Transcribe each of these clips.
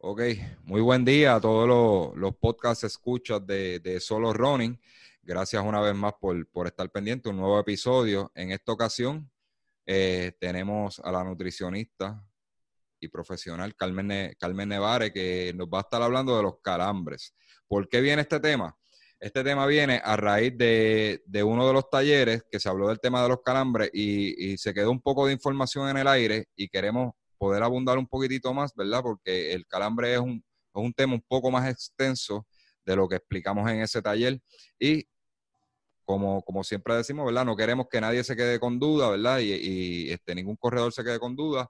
Ok, muy buen día a todos los, los podcast escuchas de, Solo Running. Gracias una vez más por, estar pendiente. Un nuevo episodio. En esta ocasión eh, tenemos a la nutricionista y profesional Carmen, Carmen Nevare que nos va a estar hablando de los calambres. ¿Por qué viene este tema? Este tema viene a raíz de, uno de los talleres que se habló del tema de los calambres y, se quedó un poco de información en el aire y queremos poder abundar un poquitito más, ¿verdad? Porque el calambre es un, tema un poco más extenso de lo que explicamos en ese taller y como, como siempre decimos, ¿verdad? No queremos que nadie se quede con duda, ¿verdad? Y, y este, ningún corredor se quede con duda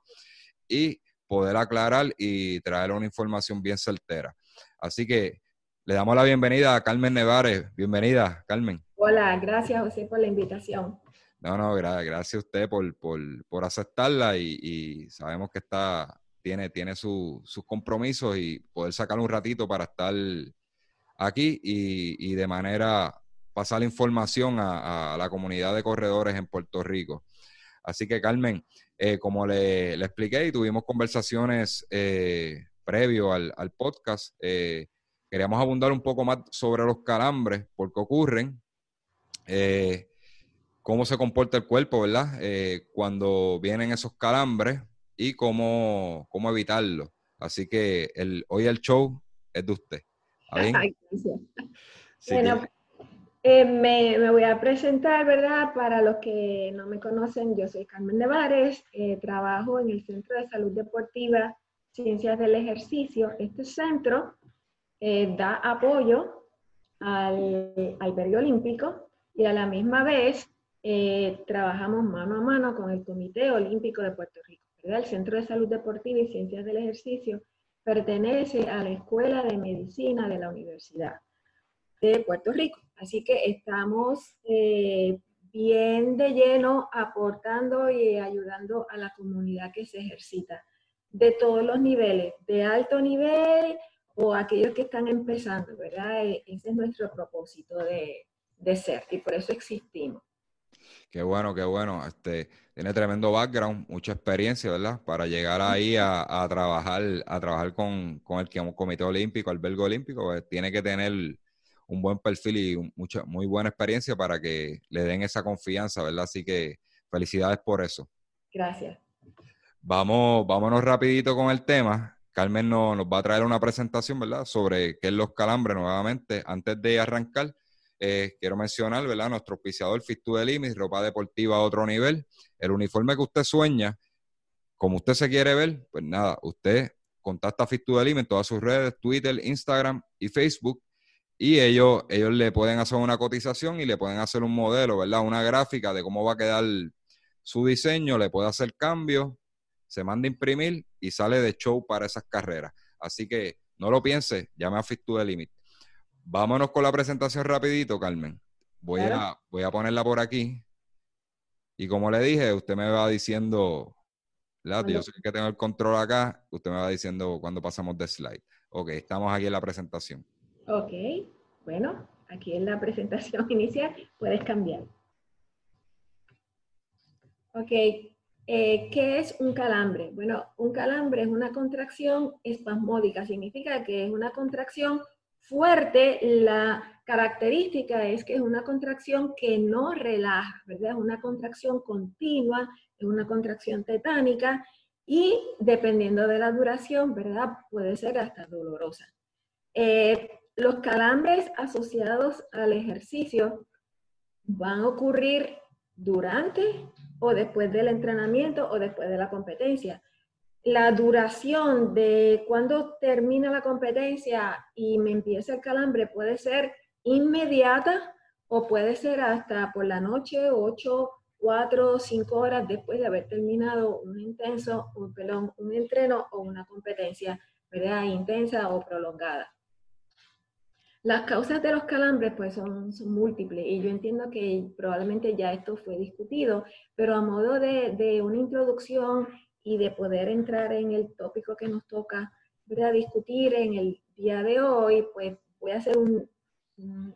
y poder aclarar y traer una información bien certera. Así que le damos la bienvenida a Carmen Nevares. Bienvenida, Carmen. Hola, gracias José por la invitación. No, no, gracias a usted por, aceptarla y, sabemos que está, tiene, tiene sus compromisos y poder sacar un ratito para estar aquí y, de manera pasar la información a, la comunidad de corredores en Puerto Rico. Así que Carmen, eh, como le, expliqué y tuvimos conversaciones eh, previo al, podcast, eh, queríamos abundar un poco más sobre los calambres, por qué ocurren, eh, cómo se comporta el cuerpo, ¿verdad? Eh, cuando vienen esos calambres y cómo, cómo evitarlo. Así que el, hoy el show es de usted. bueno, eh, me, voy a presentar, ¿verdad? Para los que no me conocen, yo soy Carmen Nevares, trabajo en el Centro de Salud Deportiva Ciencias del Ejercicio. Este centro eh, da apoyo al, al Olímpico y a la misma vez eh, trabajamos mano a mano con el Comité Olímpico de Puerto Rico. El Centro de Salud Deportiva y Ciencias del Ejercicio pertenece a la Escuela de Medicina de la Universidad de Puerto Rico. Así que estamos eh, bien de lleno aportando y ayudando a la comunidad que se ejercita de todos los niveles, de alto nivel o aquellos que están empezando, ¿verdad? E, ese es nuestro propósito de, ser y por eso existimos. Qué bueno, qué bueno. Este, tiene tremendo background, mucha experiencia, ¿verdad? Para llegar ahí a, trabajar, a trabajar con, con el Comité Olímpico, Albergo Olímpico, pues, tiene que tener un buen perfil y mucha, muy buena experiencia para que le den esa confianza, ¿verdad? Así que felicidades por eso. Gracias. Vamos, vámonos rapidito con el tema. Carmen nos, va a traer una presentación, ¿verdad? Sobre qué es los calambres nuevamente. Antes de arrancar, eh, quiero mencionar, ¿verdad? Nuestro auspiciador Fit to ropa deportiva a otro nivel. El uniforme que usted sueña, como usted se quiere ver, pues nada, usted contacta a Fit en todas sus redes, Twitter, Instagram y Facebook. Y ellos, ellos le pueden hacer una cotización y le pueden hacer un modelo, ¿verdad? Una gráfica de cómo va a quedar su diseño, le puede hacer cambios se manda a imprimir y sale de show para esas carreras. Así que no lo piense, llame a Fit to the Limit. Vámonos con la presentación rapidito, Carmen. Voy, a, voy a ponerla por aquí. Y como le dije, usted me va diciendo, yo sé que tengo el control acá, usted me va diciendo cuando pasamos de slide. Ok, estamos aquí en la presentación. Ok, bueno, aquí en la presentación inicial puedes cambiar. Ok, eh, ¿Qué es un calambre? Bueno, un calambre es una contracción espasmódica, significa que es una contracción fuerte. La característica es que es una contracción que no relaja, ¿verdad? Es una contracción continua, es una contracción tetánica y dependiendo de la duración, ¿verdad? Puede ser hasta dolorosa. Eh, los calambres asociados al ejercicio van a ocurrir durante o después del entrenamiento o después de la competencia. La duración de cuando termina la competencia y me empieza el calambre puede ser inmediata o puede ser hasta por la noche, 8, 4, 5 horas después de haber terminado un intenso, un, pelón, un entreno o una competencia ¿verdad? intensa o prolongada. Las causas de los calambres pues son, son, múltiples y yo entiendo que probablemente ya esto fue discutido, pero a modo de, una introducción y de poder entrar en el tópico que nos toca ¿verdad? discutir en el día de hoy, pues voy a hacer un,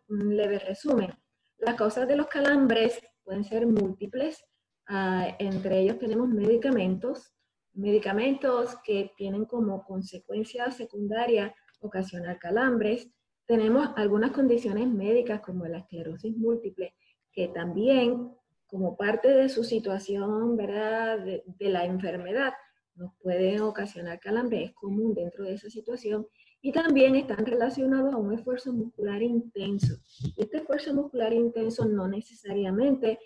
leve resumen. Las causas de los calambres pueden ser múltiples, ah, entre ellos tenemos medicamentos, medicamentos que tienen como consecuencia secundaria ocasionar calambres. Tenemos algunas condiciones médicas como la esclerosis múltiple, que también como parte de su situación, ¿verdad?, de, la enfermedad, nos pueden ocasionar calambres, es común dentro de esa situación, y también están relacionados a un esfuerzo muscular intenso. Este esfuerzo muscular intenso no necesariamente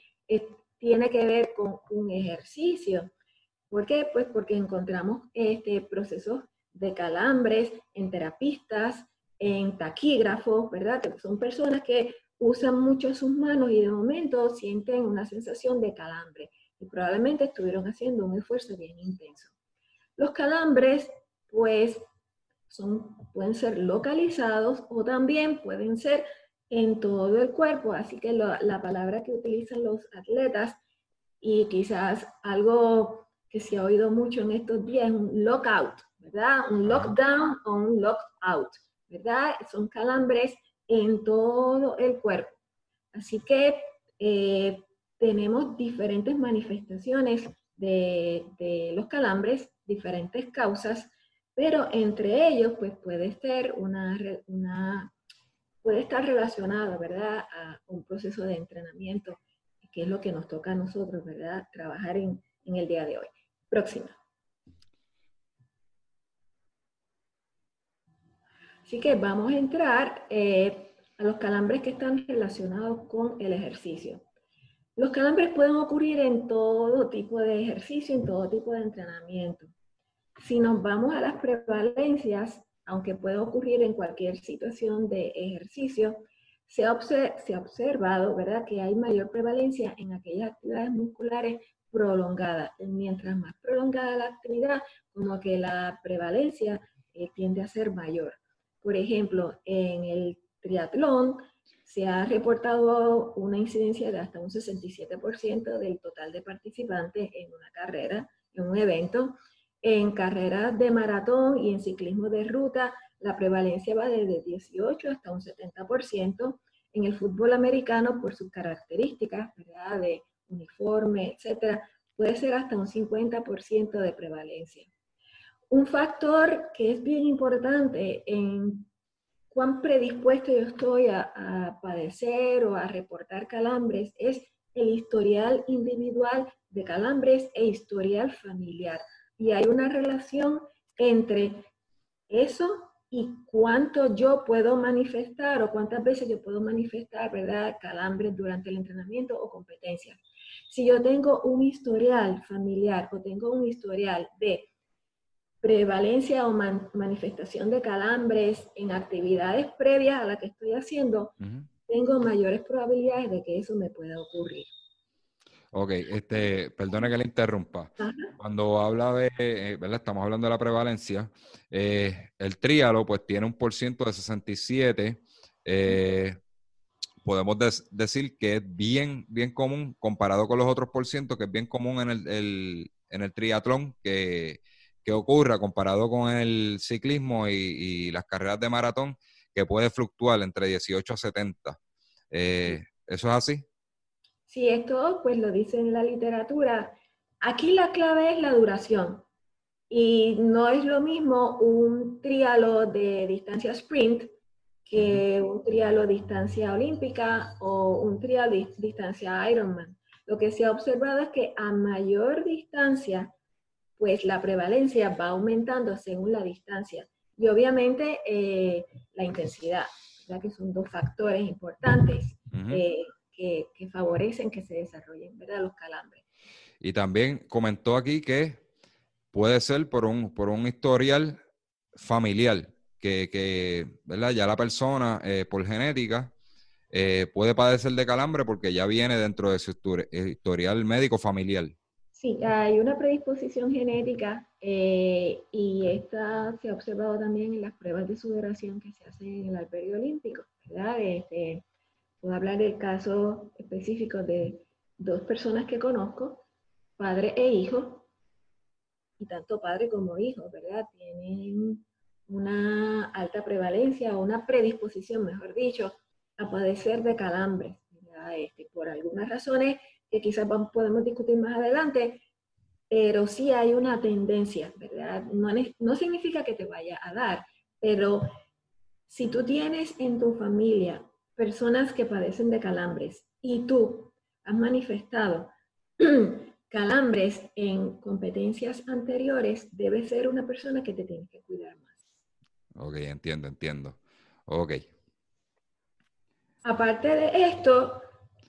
tiene que ver con un ejercicio. ¿Por qué? Pues porque encontramos este, procesos de calambres en terapistas, en taquígrafos, ¿verdad? Que son personas que usan mucho sus manos y de momento sienten una sensación de calambre y probablemente estuvieron haciendo un esfuerzo bien intenso. Los calambres, pues, son, pueden ser localizados o también pueden ser en todo el cuerpo, así que la palabra que utilizan los atletas y quizás algo que se ha oído mucho en estos días es un lockout, ¿verdad? Un lockdown o un lockout, ¿verdad? Son calambres en todo el cuerpo. Así que eh, tenemos diferentes manifestaciones de, los calambres, diferentes causas, pero entre ellos pues puede ser una, puede estar relacionado, ¿verdad?, a un proceso de entrenamiento, que es lo que nos toca a nosotros, ¿verdad?, trabajar en, en el día de hoy. Próxima. Así que vamos a entrar eh, a los calambres que están relacionados con el ejercicio. Los calambres pueden ocurrir en todo tipo de ejercicio, en todo tipo de entrenamiento. Si nos vamos a las prevalencias, aunque puede ocurrir en cualquier situación de ejercicio, se ha, se ha observado ¿verdad? que hay mayor prevalencia en aquellas actividades musculares prolongadas. Mientras más prolongada la actividad, como que la prevalencia eh, tiende a ser mayor. Por ejemplo, en el triatlón se ha reportado una incidencia de hasta un 67% del total de participantes en una carrera, en un evento. En carreras de maratón y en ciclismo de ruta, la prevalencia va desde 18 hasta un 70%. En el fútbol americano, por sus características ¿verdad? de uniforme, etcétera, puede ser hasta un 50% de prevalencia. Un factor que es bien importante en cuán predispuesto yo estoy a, padecer o a reportar calambres es el historial individual de calambres e historial familiar. Y hay una relación entre eso y cuánto yo puedo manifestar o cuántas veces yo puedo manifestar, ¿verdad?, calambres durante el entrenamiento o competencia. Si yo tengo un historial familiar o tengo un historial de prevalencia o manifestación de calambres en actividades previas a la que estoy haciendo, tengo mayores probabilidades de que eso me pueda ocurrir. Ok, este, perdone que le interrumpa. Cuando habla de, eh, ¿verdad? Estamos hablando de la prevalencia. Eh, el tríalo, pues tiene un por ciento de 67. Eh, podemos decir que es bien, bien común comparado con los otros por ciento, que es bien común en el, en el triatlón, que que ocurra comparado con el ciclismo y, las carreras de maratón, que puede fluctuar entre 18 a 70. Eh, ¿Eso es así? Sí, esto pues lo dice en la literatura. Aquí la clave es la duración. Y no es lo mismo un trialo de distancia sprint que un trialo distancia olímpica o un trialo de distancia Ironman. Lo que se ha observado es que a mayor distancia pues la prevalencia va aumentando según la distancia. Y obviamente eh, la intensidad, ya que son dos factores importantes eh, que, favorecen que se desarrollen ¿verdad? los calambres. Y también comentó aquí que puede ser por un, por un historial familiar, que, ¿verdad? ya la persona eh, por genética puede padecer de calambre porque ya viene dentro de su historial médico familiar. Sí, hay una predisposición genética eh, y esta se ha observado también en las pruebas de sudoración que se hacen en el albergue olímpico, ¿verdad? Este, puedo hablar del caso específico de dos personas que conozco, padre e hijo, y tanto padre como hijo, ¿verdad? Tienen una alta prevalencia o una predisposición, mejor dicho, a padecer de calambres. Este, por algunas razones que quizás podemos discutir más adelante, pero sí hay una tendencia, ¿verdad? No, no significa que te vaya a dar, pero si tú tienes en tu familia personas que padecen de calambres y tú has manifestado calambres en competencias anteriores, debe ser una persona que te tiene que cuidar más. Ok, entiendo, entiendo. Ok. Aparte de esto,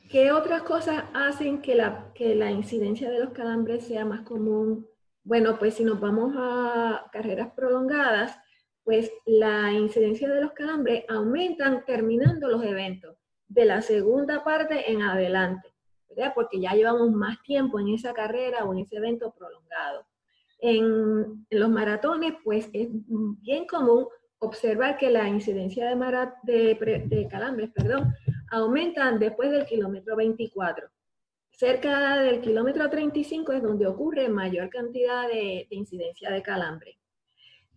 ¿qué otras cosas hacen que la, que la incidencia de los calambres sea más común? Bueno, pues si nos vamos a carreras prolongadas, pues la incidencia de los calambres aumentan terminando los eventos de la segunda parte en adelante, ¿verdad? Porque ya llevamos más tiempo en esa carrera o en ese evento prolongado. En, los maratones, pues es bien común observar que la incidencia de, de, calambres perdón, aumentan después del kilómetro 24. Cerca del kilómetro 35 es donde ocurre mayor cantidad de, de incidencia de calambre.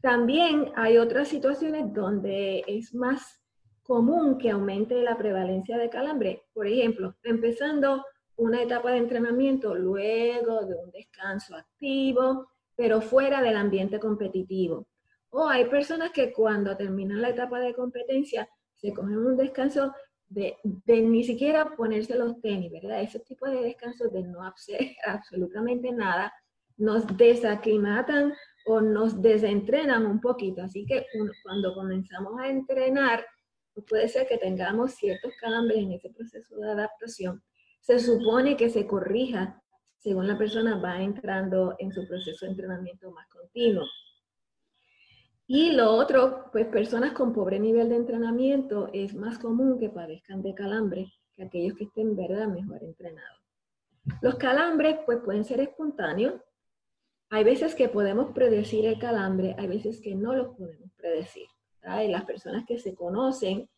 También hay otras situaciones donde es más común que aumente la prevalencia de calambre. Por ejemplo, empezando una etapa de entrenamiento luego de un descanso activo, pero fuera del ambiente competitivo. O hay personas que cuando terminan la etapa de competencia se cogen un descanso de, ni siquiera ponerse los tenis, ¿verdad? Ese tipo de descansos de no hacer absolutamente nada nos desaclimatan o nos desentrenan un poquito. Así que cuando comenzamos a entrenar, puede ser que tengamos ciertos calambres en ese proceso de adaptación. Se supone que se corrija según la persona va entrando en su proceso de entrenamiento más continuo. Y lo otro, pues personas con pobre nivel de entrenamiento es más común que padezcan de calambre que aquellos que estén, ¿verdad?, mejor entrenados. Los calambres, pues pueden ser espontáneos, hay veces que podemos predecir el calambre, hay veces que no los podemos predecir. Las personas que se conocen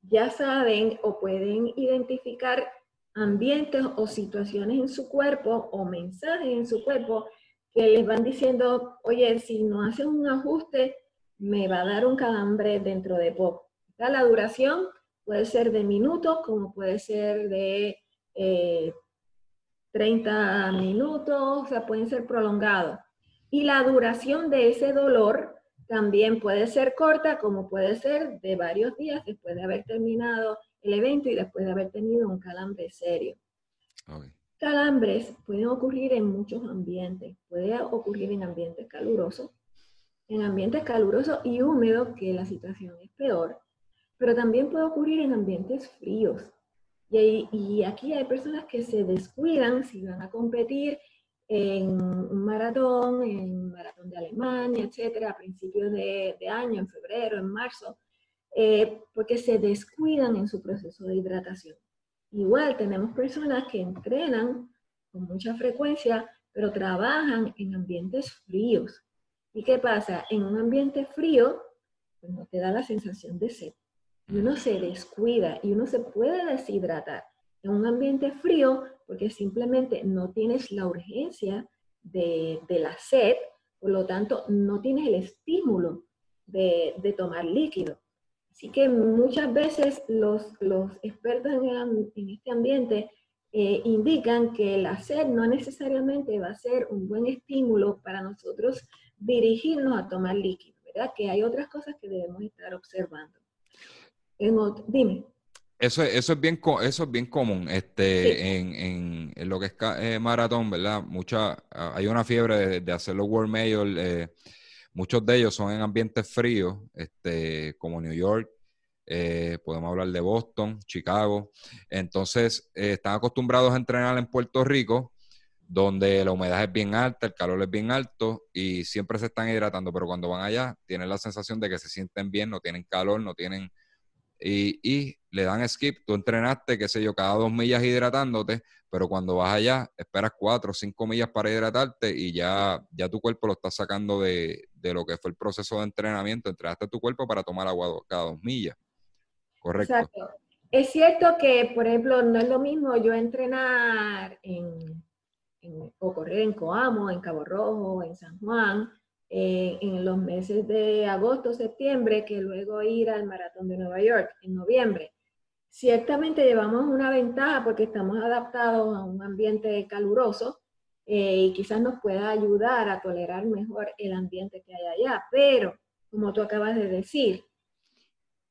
ya saben o pueden identificar ambientes o situaciones en su cuerpo o mensajes en su cuerpo que les van diciendo, oye, si no haces un ajuste, me va a dar un calambre dentro de poco. La duración puede ser de minutos, como puede ser de eh, 30 minutos, o sea, pueden ser prolongados. Y la duración de ese dolor también puede ser corta, como puede ser de varios días después de haber terminado el evento y después de haber tenido un calambre serio. Calambres pueden ocurrir en muchos ambientes. Puede ocurrir en ambientes calurosos, en ambientes calurosos y húmedos, que la situación es peor, pero también puede ocurrir en ambientes fríos. Y, aquí hay personas que se descuidan si van a competir en un maratón, en un maratón de Alemania, etcétera, a principios de, año, en febrero, en marzo, eh, porque se descuidan en su proceso de hidratación. Igual tenemos personas que entrenan con mucha frecuencia, pero trabajan en ambientes fríos. ¿Y qué pasa? En un ambiente frío, pues no te da la sensación de sed y uno se descuida y uno se puede deshidratar en un ambiente frío porque simplemente no tienes la urgencia de, la sed, por lo tanto no tienes el estímulo de, tomar líquido. Así que muchas veces los, expertos en, este ambiente eh, indican que la sed no necesariamente va a ser un buen estímulo para nosotros dirigirnos a tomar líquido, ¿verdad? Que hay otras cosas que debemos estar observando. Dime. Eso, eso, es bien, eso es bien común este, en, lo que es eh, maratón, ¿verdad? Mucha, ah, hay una fiebre de, hacer los World Major. Eh, muchos de ellos son en ambientes fríos, este, como New York, eh, podemos hablar de Boston, Chicago. Entonces, están acostumbrados a entrenar en Puerto Rico, donde la humedad es bien alta, el calor es bien alto y siempre se están hidratando, pero cuando van allá tienen la sensación de que se sienten bien, no tienen calor, no tienen y, le dan skip. Tú entrenaste, qué sé yo, cada dos millas hidratándote, pero cuando vas allá, esperas cuatro o cinco millas para hidratarte y ya, ya tu cuerpo lo está sacando de, lo que fue el proceso de entrenamiento. Entrenaste tu cuerpo para tomar agua cada dos millas. Correcto. Exacto. Es cierto que, por ejemplo, no es lo mismo yo entrenar en, o correr en Coamo, en Cabo Rojo, en San Juan, eh, en los meses de agosto, septiembre, que luego ir al Maratón de Nueva York en noviembre. Ciertamente llevamos una ventaja porque estamos adaptados a un ambiente caluroso, eh, y quizás nos pueda ayudar a tolerar mejor el ambiente que hay allá. Pero, como tú acabas de decir,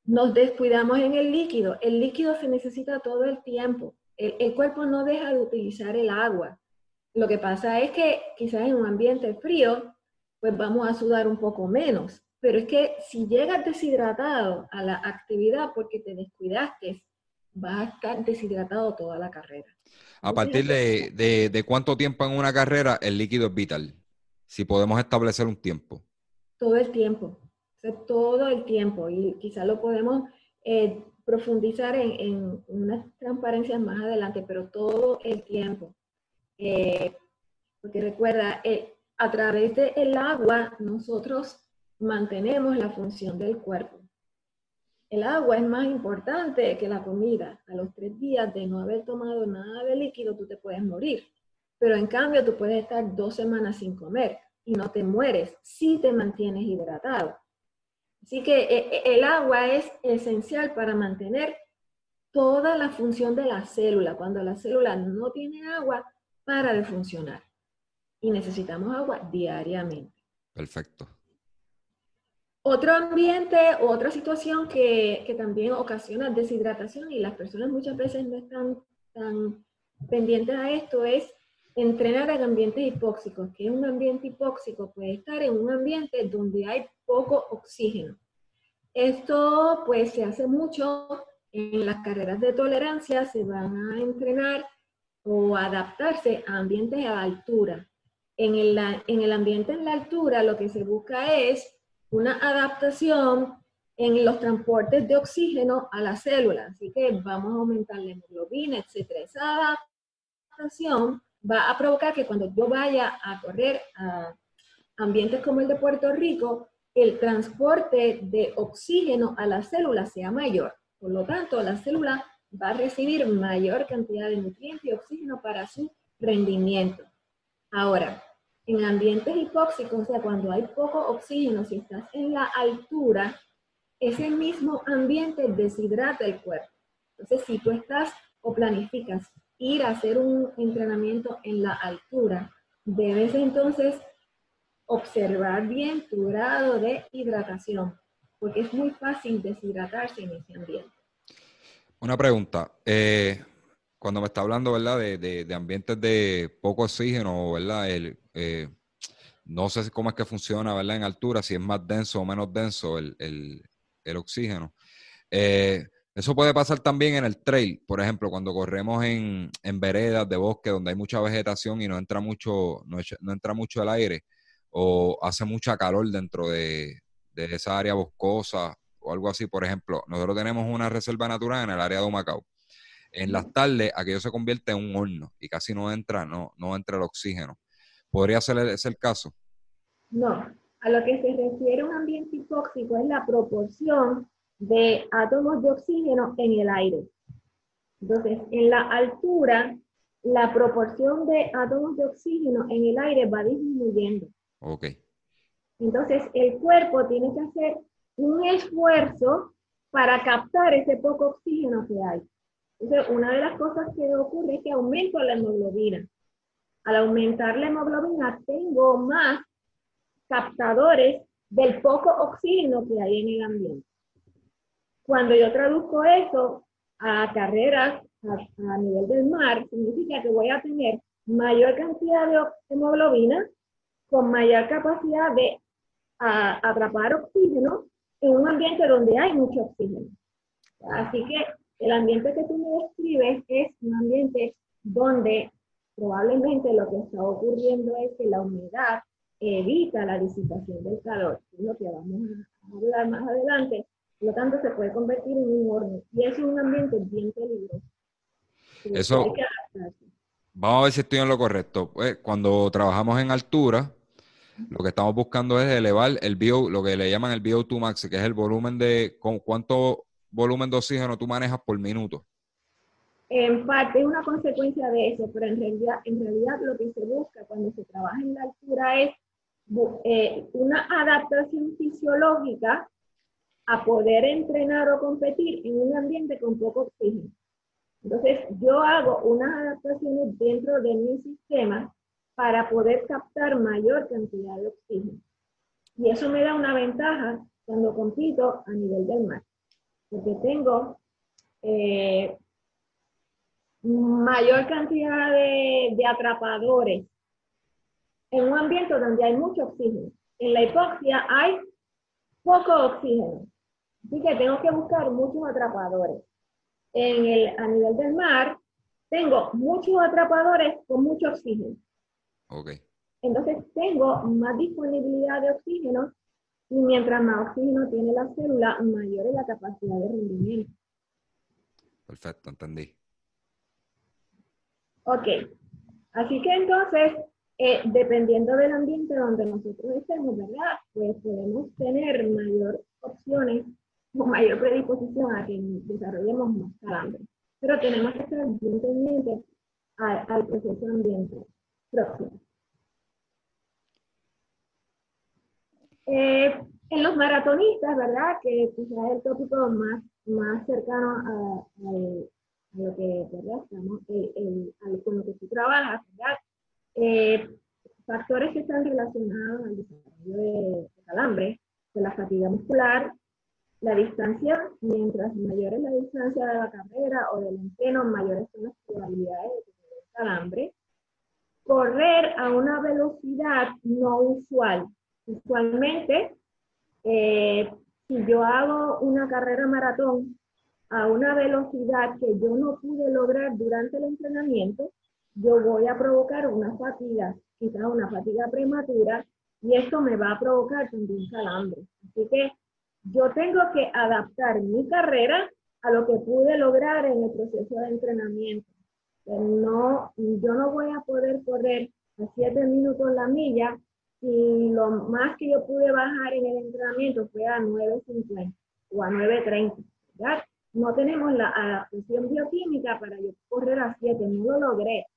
nos descuidamos en el líquido. El líquido se necesita todo el tiempo. El, cuerpo no deja de utilizar el agua. Lo que pasa es que quizás en un ambiente frío, pues vamos a sudar un poco menos. Pero es que si llegas deshidratado a la actividad porque te descuidaste, vas a estar deshidratado toda la carrera. A partir de, de, cuánto tiempo en una carrera el líquido es vital, si podemos establecer un tiempo. Todo el tiempo todo el tiempo y quizá lo podemos eh, profundizar en, en, unas transparencias más adelante, pero todo el tiempo. Eh, porque recuerda, eh, a través del agua nosotros mantenemos la función del cuerpo. El agua es más importante que la comida. A los tres días de no haber tomado nada de líquido, tú te puedes morir. Pero en cambio, tú puedes estar dos semanas sin comer y no te mueres si te mantienes hidratado. Así que eh, eh, el agua es esencial para mantener toda la función de la célula. Cuando la célula no tiene agua, para de funcionar. Y necesitamos agua diariamente. Perfecto. Otro ambiente, otra situación que, que, también ocasiona deshidratación y las personas muchas veces no están tan pendientes a esto es entrenar en ambientes hipóxicos. que es un ambiente hipóxico? Puede estar en un ambiente donde hay poco oxígeno. Esto pues se hace mucho en las carreras de tolerancia, se van a entrenar o adaptarse a ambientes a altura. En el, en el ambiente en la altura lo que se busca es una adaptación en los transportes de oxígeno a la célula. Así que vamos a aumentar la hemoglobina, etc. Esa adaptación va a provocar que cuando yo vaya a correr a ambientes como el de Puerto Rico, el transporte de oxígeno a la célula sea mayor. Por lo tanto, la célula va a recibir mayor cantidad de nutrientes y oxígeno para su rendimiento. Ahora, en ambientes hipóxicos, o sea, cuando hay poco oxígeno, si estás en la altura, ese mismo ambiente deshidrata el cuerpo. Entonces, si tú estás o planificas ir a hacer un entrenamiento en la altura, debes entonces observar bien tu grado de hidratación, porque es muy fácil deshidratarse en ese ambiente. Una pregunta. Eh, cuando me está hablando, ¿verdad? De, de, ambientes de poco oxígeno, ¿verdad? El, eh, no sé cómo es que funciona, ¿verdad? En altura, si es más denso o menos denso el, el, el oxígeno. Eh, eso puede pasar también en el trail, por ejemplo, cuando corremos en, en, veredas de bosque donde hay mucha vegetación y no entra mucho, no, entra mucho el aire o hace mucha calor dentro de, esa área boscosa o algo así. Por ejemplo, nosotros tenemos una reserva natural en el área de Humacao. En las tardes aquello se convierte en un horno y casi no entra, no, no entra el oxígeno. ¿Podría ser ese el caso? No, a lo que se refiere un ambiente hipóxico es la proporción de átomos de oxígeno en el aire. Entonces, en la altura, la proporción de átomos de oxígeno en el aire va disminuyendo. Ok. Entonces, el cuerpo tiene que hacer un esfuerzo para captar ese poco oxígeno que hay. Entonces, una de las cosas que ocurre es que aumento la hemoglobina. Al aumentar la hemoglobina, tengo más captadores del poco oxígeno que hay en el ambiente. Cuando yo traduzco eso a carreras a, a nivel del mar, significa que voy a tener mayor cantidad de hemoglobina con mayor capacidad de atrapar oxígeno en un ambiente donde hay mucho oxígeno. Así que el ambiente que tú me describes es un ambiente donde probablemente lo que está ocurriendo es que la humedad evita la disipación del calor, es lo que vamos a hablar más adelante. Por lo tanto, se puede convertir en un horno y es un ambiente bien peligroso. Eso, vamos a ver si estoy en lo correcto. Pues, cuando trabajamos en altura, lo que estamos buscando es elevar el bio, lo que le llaman el VO2 max, que es el volumen de con cuánto volumen de oxígeno tú manejas por minuto. En parte es una consecuencia de eso, pero en realidad, en realidad lo que se busca cuando se trabaja en la altura es eh, una adaptación fisiológica a poder entrenar o competir en un ambiente con poco oxígeno. Entonces, yo hago unas adaptaciones dentro de mi sistema para poder captar mayor cantidad de oxígeno. Y eso me da una ventaja cuando compito a nivel del mar, porque tengo eh, mayor cantidad de, de atrapadores en un ambiente donde hay mucho oxígeno. En la hipoxia hay poco oxígeno. Así que tengo que buscar muchos atrapadores. En el, a nivel del mar, tengo muchos atrapadores con mucho oxígeno. Okay. Entonces tengo más disponibilidad de oxígeno y mientras más oxígeno tiene la célula, mayor es la capacidad de rendimiento. Perfecto, entendí. Ok, así que entonces, eh, dependiendo del ambiente donde nosotros estemos, ¿verdad? Pues podemos tener mayor opciones o mayor predisposición a que desarrollemos más calambre. Pero tenemos que estar bien pendientes al, al proceso ambiental próximo. Eh, en los maratonistas, ¿verdad? Que quizás es el tópico más, más cercano a, lo que, ¿verdad? Estamos, el, con lo que tú trabajas, ¿verdad? Eh, factores que están relacionados al desarrollo de, calambre, de la fatiga muscular, la distancia, mientras mayor es la distancia de la carrera o del entreno, mayores son las probabilidades de tener calambre. Correr a una velocidad no usual, Usualmente, eh, si yo hago una carrera maratón a una velocidad que yo no pude lograr durante el entrenamiento, yo voy a provocar una fatiga, quizás una fatiga prematura, y esto me va a provocar también calambre. Así que yo tengo que adaptar mi carrera a lo que pude lograr en el proceso de entrenamiento. No, yo no voy a poder correr a 7 minutos la milla y lo más que yo pude bajar en el entrenamiento fue a 9.50 o a 9.30, ¿verdad? No tenemos la adaptación bioquímica para yo correr a 7, no lo logré.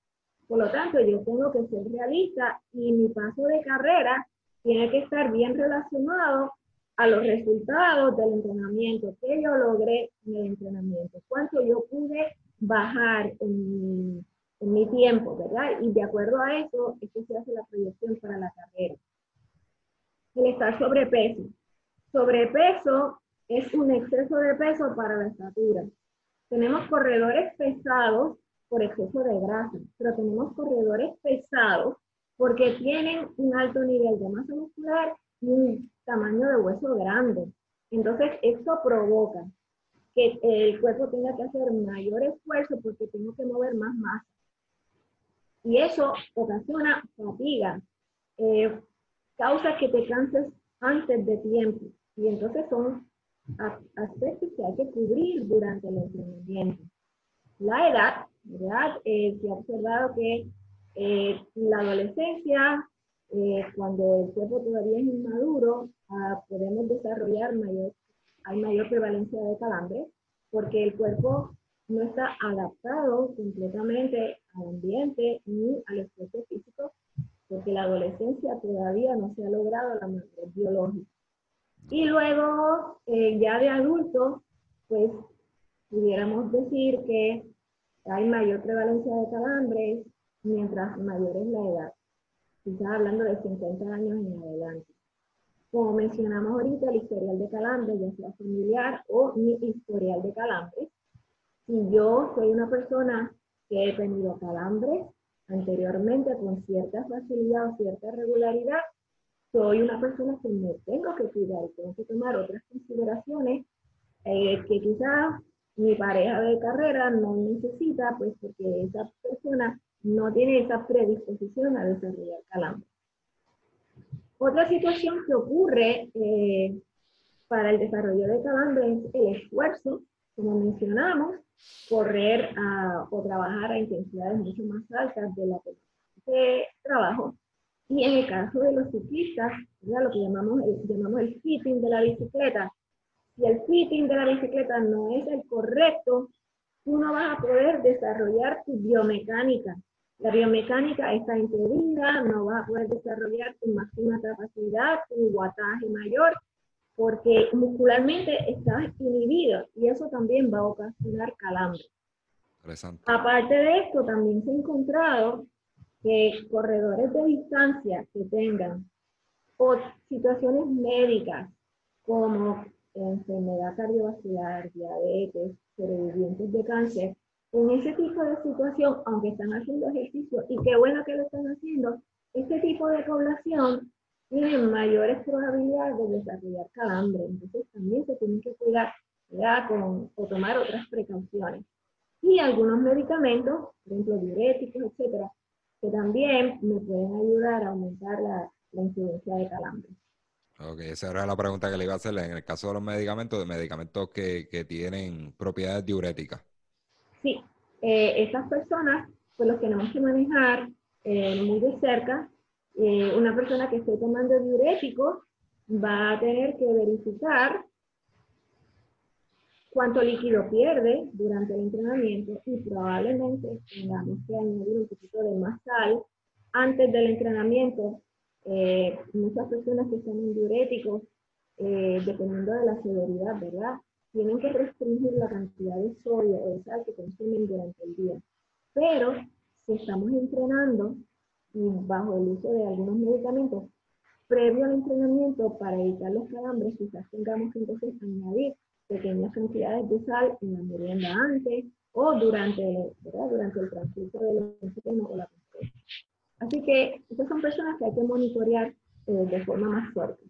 Por lo tanto, yo tengo que ser realista y mi paso de carrera tiene que estar bien relacionado a los resultados del entrenamiento, que yo logré en el entrenamiento, cuánto yo pude bajar en mi en mi tiempo, ¿verdad? Y de acuerdo a eso es que se hace la proyección para la carrera. El estar sobrepeso. Sobrepeso es un exceso de peso para la estatura. Tenemos corredores pesados por exceso de grasa, pero tenemos corredores pesados porque tienen un alto nivel de masa muscular y un tamaño de hueso grande. Entonces, esto provoca que el cuerpo tenga que hacer mayor esfuerzo porque tengo que mover más masa. Y eso ocasiona fatiga, eh, causa que te canses antes de tiempo. Y entonces son aspectos que hay que cubrir durante el entrenamiento. La edad, ¿verdad? Eh, se ha observado que eh, la adolescencia, cuando el cuerpo todavía es inmaduro, ah, podemos desarrollar mayor, hay mayor prevalencia de calambre, porque el cuerpo no está adaptado completamente al ambiente ni al esfuerzo físico, porque la adolescencia todavía no se ha logrado la madurez biológica. Y luego, eh, ya de adulto, pues pudiéramos decir que hay mayor prevalencia de calambres mientras mayor es la edad. Quizás hablando de 50 años en adelante. Como mencionamos ahorita, el historial de calambres, ya sea familiar o mi historial de calambres, si yo soy una persona que he tenido calambres anteriormente con cierta facilidad o cierta regularidad, soy una persona que me tengo que cuidar y tengo que tomar otras consideraciones eh, que quizás mi pareja de carrera no necesita, pues porque esa persona no tiene esa predisposición a desarrollar calambres. Otra situación que ocurre eh, para el desarrollo de calambres es el esfuerzo, como mencionamos, correr o trabajar a intensidades mucho más altas de la de trabajo. Y en el caso de los ciclistas, lo que llamamos el, llamamos el fitting de la bicicleta, si el fitting de la bicicleta no es el correcto, tú no vas a poder desarrollar tu biomecánica. La biomecánica está impedida, no vas a poder desarrollar tu máxima capacidad, tu guataje mayor, porque muscularmente estás inhibido y eso también va a ocasionar calambre. Aparte de esto, también se ha encontrado que corredores de distancia que tengan o situaciones médicas como enfermedad cardiovascular, diabetes, sobrevivientes de cáncer, en ese tipo de situación, aunque están haciendo ejercicio, y qué bueno que lo están haciendo, este tipo de población tiene mayores probabilidades de desarrollar calambre. Entonces también se tienen que cuidar Con, o tomar otras precauciones. Y algunos medicamentos, por ejemplo, diuréticos, etcétera, que también me pueden ayudar a aumentar la, la incidencia de calambre. Ok, esa era la pregunta que le iba a hacer en el caso de los medicamentos, de medicamentos que, que tienen propiedades diuréticas. Sí, eh, esas personas pues los tenemos que manejar eh, muy de cerca. Eh, una persona que esté tomando diuréticos va a tener que verificar cuánto líquido pierde durante el entrenamiento y probablemente tengamos que añadir un poquito de más sal antes del entrenamiento. muchas personas que están en diuréticos, dependiendo de la severidad, ¿verdad? tienen que restringir la cantidad de sodio o de sal que consumen durante el día. Pero si estamos entrenando bajo el uso de algunos medicamentos, previo al entrenamiento para evitar los calambres, quizás tengamos que entonces añadir pequeñas cantidades de sal en la merienda antes o durante, durante el transcurso del entreno o la competencia. Así que estas son personas que hay que monitorear eh, de forma más fuerte.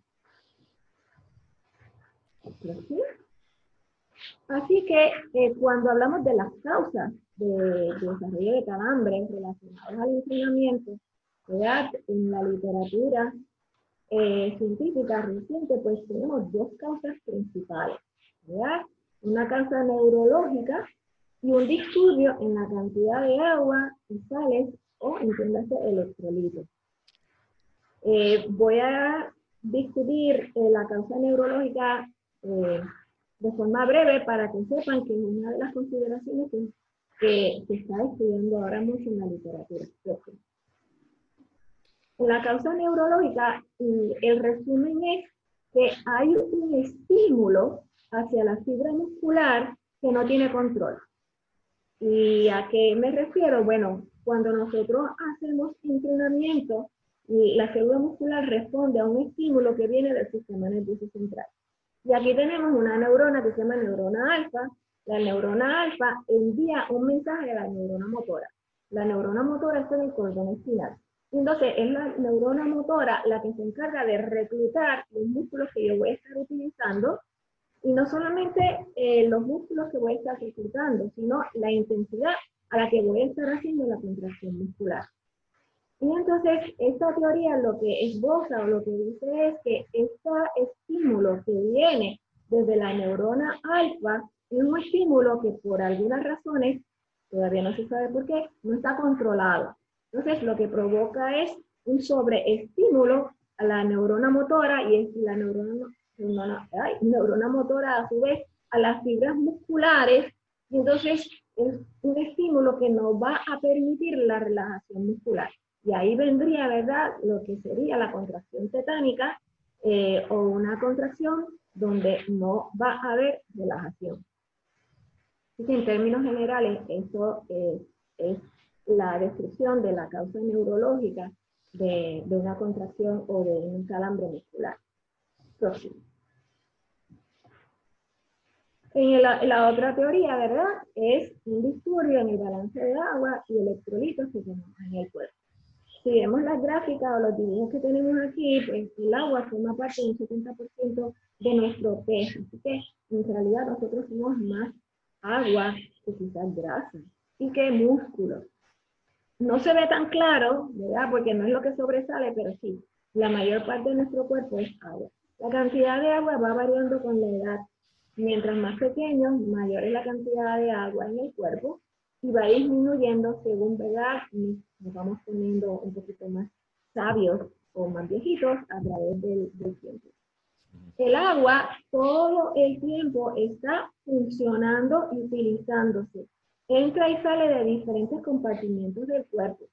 Así que eh, cuando hablamos de las causas de, desarrollo de calambres relacionadas al entrenamiento, en la literatura eh, científica reciente, pues tenemos dos causas principales. Una causa neurológica y un disturbio en la cantidad de agua y sales o, entiéndase, electrolitos. Eh, voy a discutir la causa neurológica de forma breve para que sepan que es una de las consideraciones que, se está estudiando ahora mucho en la literatura. La causa neurológica, el resumen es que hay un estímulo hacia la fibra muscular que no tiene control. ¿Y a qué me refiero? Bueno, cuando nosotros hacemos entrenamiento, la célula muscular responde a un estímulo que viene del sistema nervioso central. Y aquí tenemos una neurona que se llama neurona alfa. La neurona alfa envía un mensaje a la neurona motora. La neurona motora está en el cordón espinal. Entonces, es la neurona motora la que se encarga de reclutar los músculos que yo voy a estar utilizando y no solamente eh, los músculos que voy a estar reclutando, sino la intensidad a la que voy a estar haciendo la contracción muscular. Y entonces, esta teoría lo que esboza o lo que dice es que este estímulo que viene desde la neurona alfa es un estímulo que por algunas razones, todavía no se sabe por qué, no está controlado. Entonces, lo que provoca es un sobreestímulo a la neurona motora y la neurona, neurona, neurona motora a su vez a las fibras musculares. Y entonces, es un estímulo que no va a permitir la relajación muscular. Y ahí vendría, ¿verdad?, lo que sería la contracción tetánica eh, o una contracción donde no va a haber relajación. en términos generales, eso es la descripción de la causa neurológica de, una contracción o de un calambre muscular. Próximo. En la, otra teoría, ¿verdad? Es un disturbio en el balance de agua y electrolitos que tenemos en el cuerpo si vemos las gráficas o los dibujos que tenemos aquí, pues el agua forma parte de un 70% de nuestro peso. Así que en realidad nosotros somos más agua que quizás grasa y que músculo. No se ve tan claro, ¿verdad? Porque no es lo que sobresale, pero sí, la mayor parte de nuestro cuerpo es agua. La cantidad de agua va variando con la edad. Mientras más pequeño, mayor es la cantidad de agua en el cuerpo y va disminuyendo según ¿verdad? nos vamos poniendo un poquito más sabios o más viejitos a través del, tiempo. El agua todo el tiempo está funcionando y utilizándose. Entra y sale de diferentes compartimientos del cuerpo.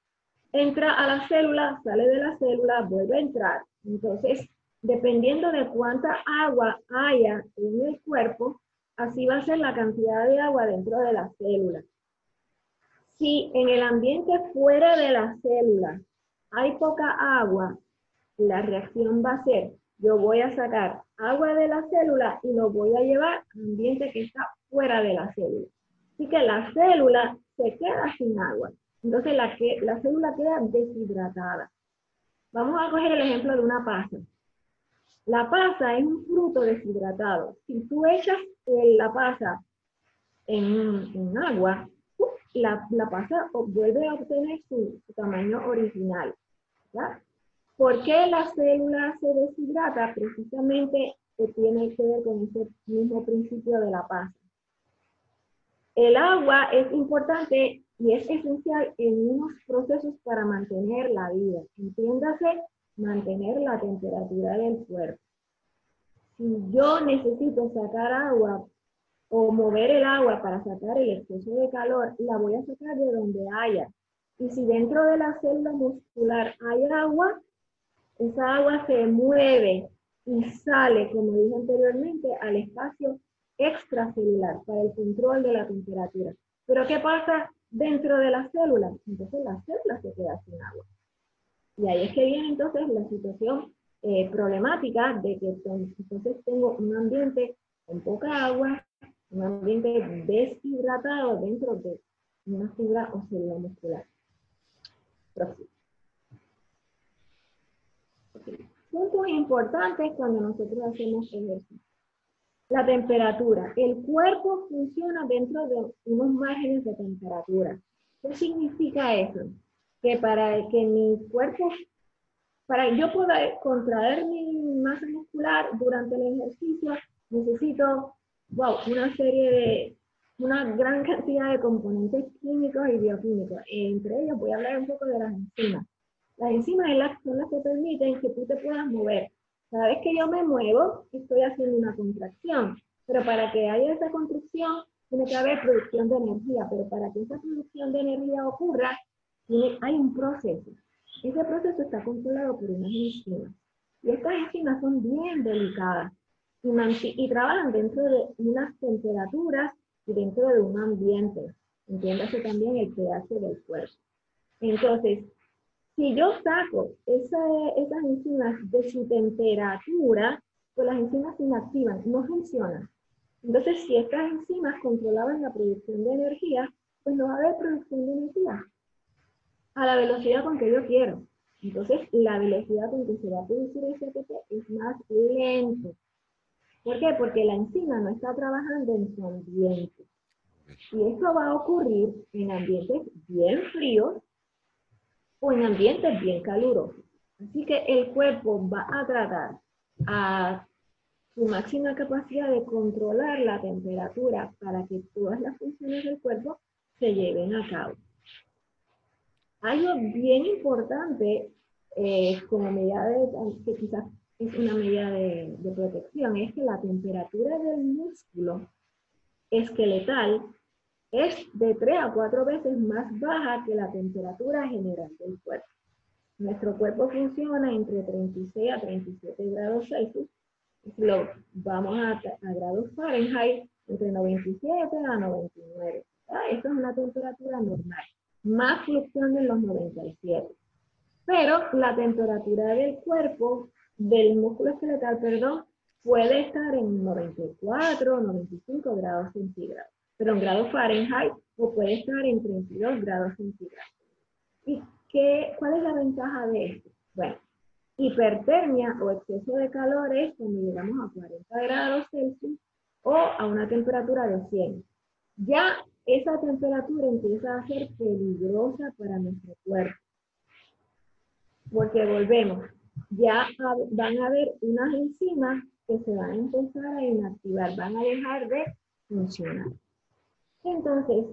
Entra a la célula, sale de la célula, vuelve a entrar. Entonces, dependiendo de cuánta agua haya en el cuerpo, así va a ser la cantidad de agua dentro de la célula Si en el ambiente fuera de la célula hay poca agua, la reacción va a ser, yo voy a sacar agua de la célula y lo voy a llevar al ambiente que está fuera de la célula. Así que la célula se queda sin agua. Entonces la, la célula queda deshidratada. Vamos a coger el ejemplo de una pasa. La pasa es un fruto deshidratado. Si tú echas la pasa en, agua, la, la, pasa vuelve a obtener su, tamaño original. ¿Por qué la célula se deshidrata? Precisamente tiene que ver con ese mismo principio de la pasa. El agua es importante y es esencial en unos procesos para mantener la vida. Entiéndase, mantener la temperatura del cuerpo. Si yo necesito sacar agua o mover el agua para sacar el exceso de calor, la voy a sacar de donde haya. Y si dentro de la célula muscular hay agua, esa agua se mueve y sale, como dije anteriormente, al espacio extracelular para el control de la temperatura. Pero ¿qué pasa dentro de la célula? Entonces la célula se queda sin agua. Y ahí es que viene entonces la situación eh, problemática de que entonces tengo un ambiente con poca agua, un ambiente deshidratado dentro de una fibra o célula muscular. Puntos importantes cuando nosotros hacemos ejercicio. La temperatura. El cuerpo funciona dentro de unos márgenes de temperatura. ¿Qué significa eso? Que para que mi cuerpo, para yo pueda contraer mi masa muscular durante el ejercicio, necesito, wow, una serie de, una gran cantidad de componentes químicos y bioquímicos. Entre ellos voy a hablar un poco de las enzimas. Las enzimas son las que permiten que tú te puedas mover. Cada vez que yo me muevo, estoy haciendo una contracción. Pero para que haya esa contracción, tiene que haber producción de energía. Pero para que esa producción de energía ocurra, hay un proceso. Ese proceso está controlado por unas enzimas. Y estas enzimas son bien delicadas y, y trabajan dentro de unas temperaturas y dentro de un ambiente. Entiéndase también el pH del cuerpo. Entonces, si yo saco esa, esas enzimas de su temperatura, pues las enzimas se inactivan, no funcionan. Entonces, si estas enzimas controlaban la producción de energía, pues no va a haber producción de energía a la velocidad con que yo quiero. Entonces, la velocidad con que se va a producir ese ATP es más lento. ¿Por qué? Porque la enzima no está trabajando en su ambiente. Y esto va a ocurrir en ambientes bien fríos o en ambientes bien calurosos. Así que el cuerpo va a tratar a su máxima capacidad de controlar la temperatura para que todas las funciones del cuerpo se lleven a cabo. Algo bien importante eh, como medida de, que quizás es una medida de, de protección, es que la temperatura del músculo esqueletal es de 3 a 4 veces más baja que la temperatura general del cuerpo. Nuestro cuerpo funciona entre 36 a 37 grados Celsius. Si lo vamos a, grados Fahrenheit, entre 97 a 99. Esta es una temperatura normal. Más fluctuando en los 97. Pero la temperatura del cuerpo, del músculo esqueletal, perdón, puede estar en 94 o 95 grados centígrados pero en grados Fahrenheit o puede estar en 32 grados centígrados. ¿Y qué, cuál es la ventaja de esto? Bueno, hipertermia o exceso de calor es cuando llegamos a 40 grados Celsius o a una temperatura de 100. Ya esa temperatura empieza a ser peligrosa para nuestro cuerpo. Porque volvemos, ya van a haber unas enzimas que se van a empezar a inactivar, van a dejar de funcionar. Entonces,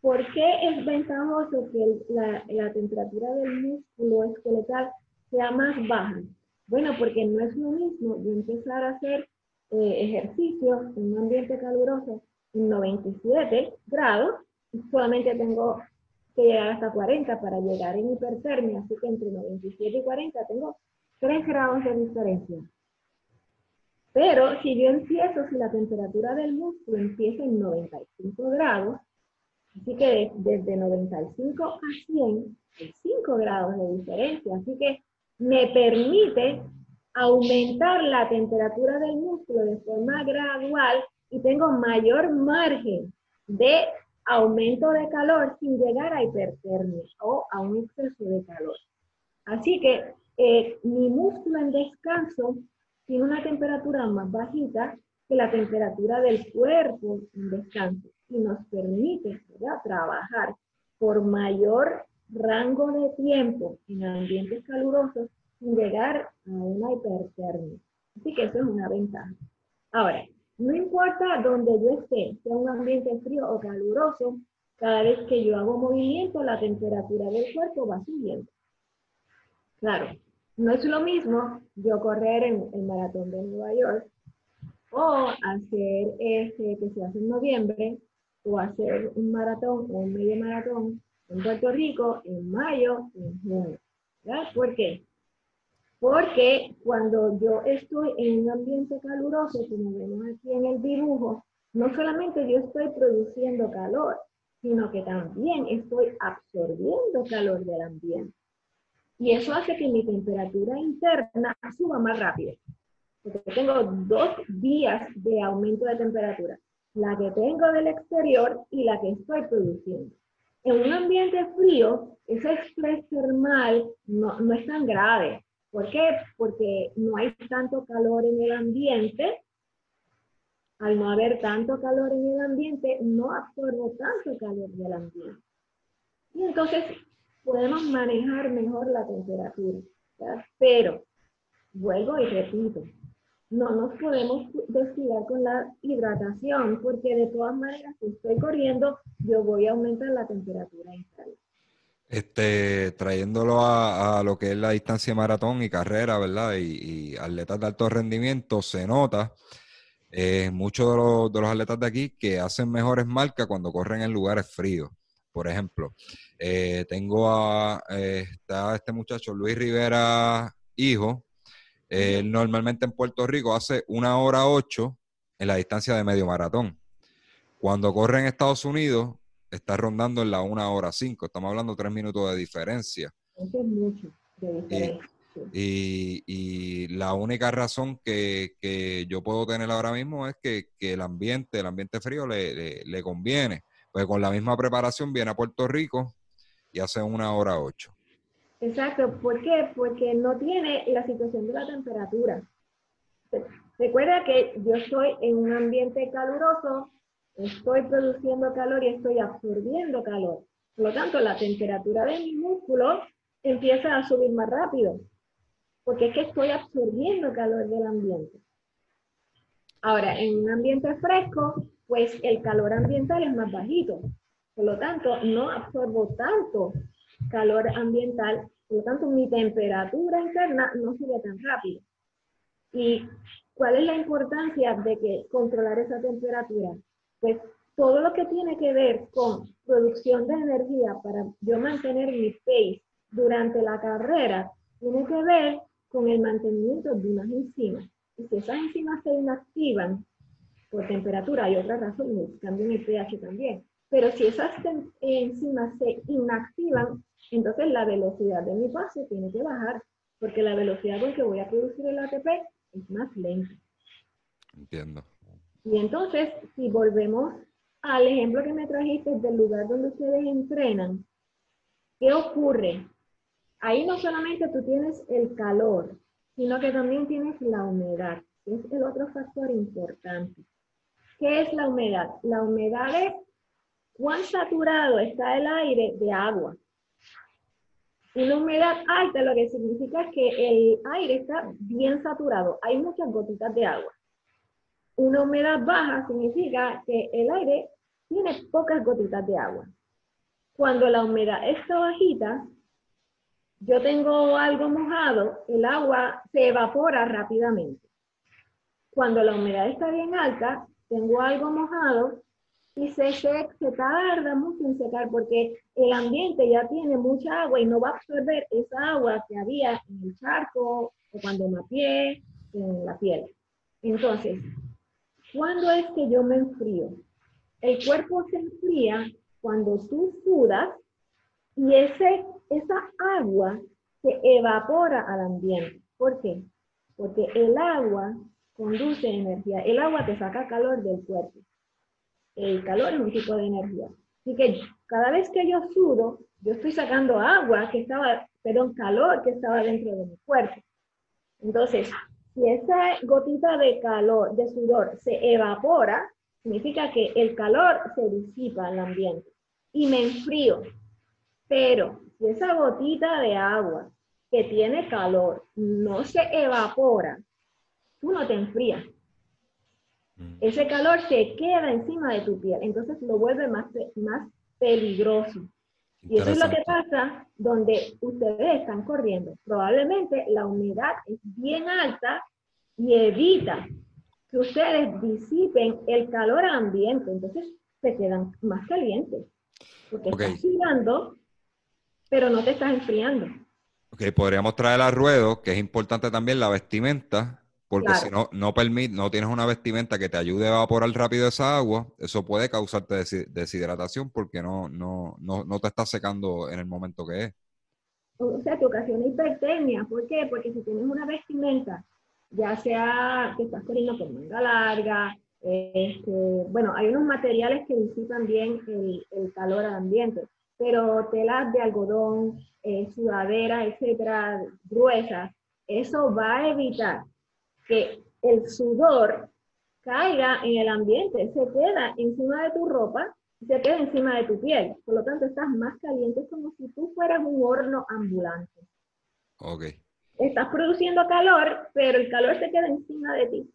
¿por qué es ventajoso que la, temperatura del músculo esqueletal sea más baja? Bueno, porque no es lo mismo yo empezar a hacer eh, ejercicio en un ambiente caluroso en 97 grados, solamente tengo que llegar hasta 40 para llegar en hipertermia, así que entre 97 y 40 tengo 3 grados de diferencia. Pero si yo empiezo, si la temperatura del músculo empieza en 95 grados, Así que desde 95 a 100 hay 5 grados de diferencia. Así que me permite aumentar la temperatura del músculo de forma gradual y tengo mayor margen de aumento de calor sin llegar a hipertermia o a un exceso de calor. Así que eh, mi músculo en descanso tiene una temperatura más bajita que la temperatura del cuerpo en descanso y nos permite trabajar por mayor rango de tiempo en ambientes calurosos sin llegar a una hipertermia. Así que eso es una ventaja. Ahora, no importa dónde yo esté, sea un ambiente frío o caluroso, cada vez que yo hago movimiento, la temperatura del cuerpo va subiendo. Claro, no es lo mismo yo correr en el maratón de Nueva York o hacer este que se hace en noviembre o hacer un maratón o un medio maratón en Puerto Rico en mayo, en junio. ¿Por qué? Porque cuando yo estoy en un ambiente caluroso, como vemos aquí en el dibujo, no solamente yo estoy produciendo calor, sino que también estoy absorbiendo calor del ambiente. Y eso hace que mi temperatura interna suba más rápido. Porque tengo dos días de aumento de temperatura. La que tengo del exterior y la que estoy produciendo. En un ambiente frío, ese estrés termal no, no es tan grave. ¿Por qué? Porque no hay tanto calor en el ambiente. Al no haber tanto calor en el ambiente, no absorbo tanto calor del ambiente. Y entonces podemos manejar mejor la temperatura. Pero, vuelvo y repito, no nos podemos descuidar con la hidratación, porque de todas maneras, si estoy corriendo, yo voy a aumentar la temperatura interna este, trayéndolo a, lo que es la distancia maratón y carrera, ¿verdad? Y, atletas de alto rendimiento, se nota eh, muchos de los, atletas de aquí que hacen mejores marcas cuando corren en lugares fríos. Por ejemplo, eh, tengo a eh, está este muchacho Luis Rivera, hijo. Él normalmente en Puerto Rico hace una hora ocho en la distancia de medio maratón. Cuando corre en Estados Unidos, está rondando en la una hora cinco. Estamos hablando de tres minutos de diferencia. Eso es mucho Y, la única razón que, yo puedo tener ahora mismo es que, el ambiente, el ambiente frío le, conviene. Pues con la misma preparación viene a Puerto Rico y hace una hora ocho. Exacto. ¿Por qué? Porque no tiene la situación de la temperatura. Recuerda que yo estoy en un ambiente caluroso Estoy produciendo calor y estoy absorbiendo calor. Por lo tanto, la temperatura de mi músculo empieza a subir más rápido, porque es que estoy absorbiendo calor del ambiente. Ahora, en un ambiente fresco, pues el calor ambiental es más bajito. Por lo tanto, no absorbo tanto calor ambiental, por lo tanto, mi temperatura interna no sube tan rápido. ¿Y cuál es la importancia de que controlar esa temperatura? Pues todo lo que tiene que ver con producción de energía para yo mantener mi pace durante la carrera, tiene que ver con el mantenimiento de unas enzimas. Y si esas enzimas se inactivan por temperatura, hay otra razón, cambian el pH también. Pero si esas enzimas se inactivan, entonces la velocidad de mi paso tiene que bajar, porque la velocidad con que voy a producir el ATP es más lenta. Entiendo. Y entonces, si volvemos al ejemplo que me trajiste del lugar donde ustedes entrenan, ¿qué ocurre? Ahí no solamente tú tienes el calor, sino que también tienes la humedad, que es el otro factor importante. ¿Qué es la humedad? La humedad es cuán saturado está el aire de agua. Una humedad alta lo que significa que el aire está bien saturado, hay muchas gotitas de agua. Una humedad baja significa que el aire tiene pocas gotitas de agua. Cuando la humedad está bajita, yo tengo algo mojado, el agua se evapora rápidamente. Cuando la humedad está bien alta, tengo algo mojado y se, se, se tarda mucho en secar porque el ambiente ya tiene mucha agua y no va a absorber esa agua que había en el charco o cuando pie en la piel. Entonces, ¿Cuándo es que yo me enfrío? El cuerpo se enfría cuando tú sudas y ese, esa agua se evapora al ambiente. ¿Por qué? Porque el agua conduce energía. El agua te saca calor del cuerpo. El calor es un tipo de energía. Así que cada vez que yo sudo, yo estoy sacando agua que estaba, perdón, calor que estaba dentro de mi cuerpo. Entonces, si esa gotita de calor, de sudor, se evapora, significa que el calor se disipa en el ambiente y me enfrío. Pero si esa gotita de agua que tiene calor no se evapora, tú no te enfrías. Mm. Ese calor se queda encima de tu piel, entonces lo vuelve más, más peligroso. Y eso es lo que pasa donde ustedes están corriendo. Probablemente la humedad es bien alta y evita que ustedes disipen el calor ambiente, entonces se quedan más calientes. Porque estás sudando, pero no te estás enfriando. Ok, podríamos traer al ruedo, que es importante también la vestimenta, porque si no, no, permite, no tienes una vestimenta que te ayude a evaporar rápido esa agua, eso puede causarte deshidratación porque no, no, no, no te está secando en el momento que es. O sea, te ocasiona hipertermia. ¿Por qué? Porque si tienes una vestimenta, ya sea que estás corriendo con manga larga, este, bueno, hay unos materiales que disipan bien el, el calor al ambiente, pero telas de algodón, eh, sudaderas, etcétera, gruesas, eso va a evitar que el sudor caiga en el ambiente, se queda encima de tu ropa y se queda encima de tu piel. Por lo tanto, estás más caliente, es como si tú fueras un horno ambulante. Ok. Estás produciendo calor, pero el calor se queda encima de ti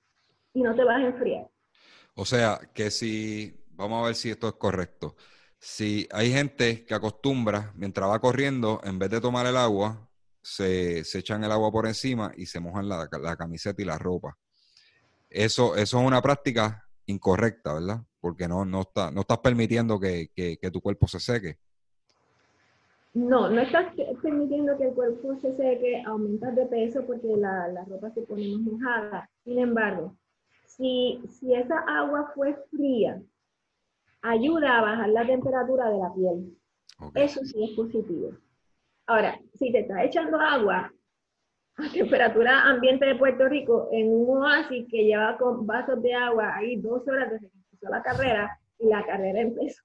y no te vas a enfriar. O sea, que si, vamos a ver si esto es correcto. Si hay gente que acostumbra, mientras va corriendo, en vez de tomar el agua, se, echan el agua por encima y se mojan la, camiseta y la ropa. Eso, eso es una práctica incorrecta, ¿verdad? Porque no, no, está, no estás permitiendo que, tu cuerpo se seque. No, no estás permitiendo que el cuerpo se seque, aumentar de peso porque la, ropa se pone más mojada. Sin embargo, si, si esa agua fue fría, ayuda a bajar la temperatura de la piel. Eso sí es positivo. Ahora, si te estás echando agua a temperatura ambiente de Puerto Rico en un oasis que lleva con vasos de agua ahí dos horas desde que empezó la carrera y la carrera empezó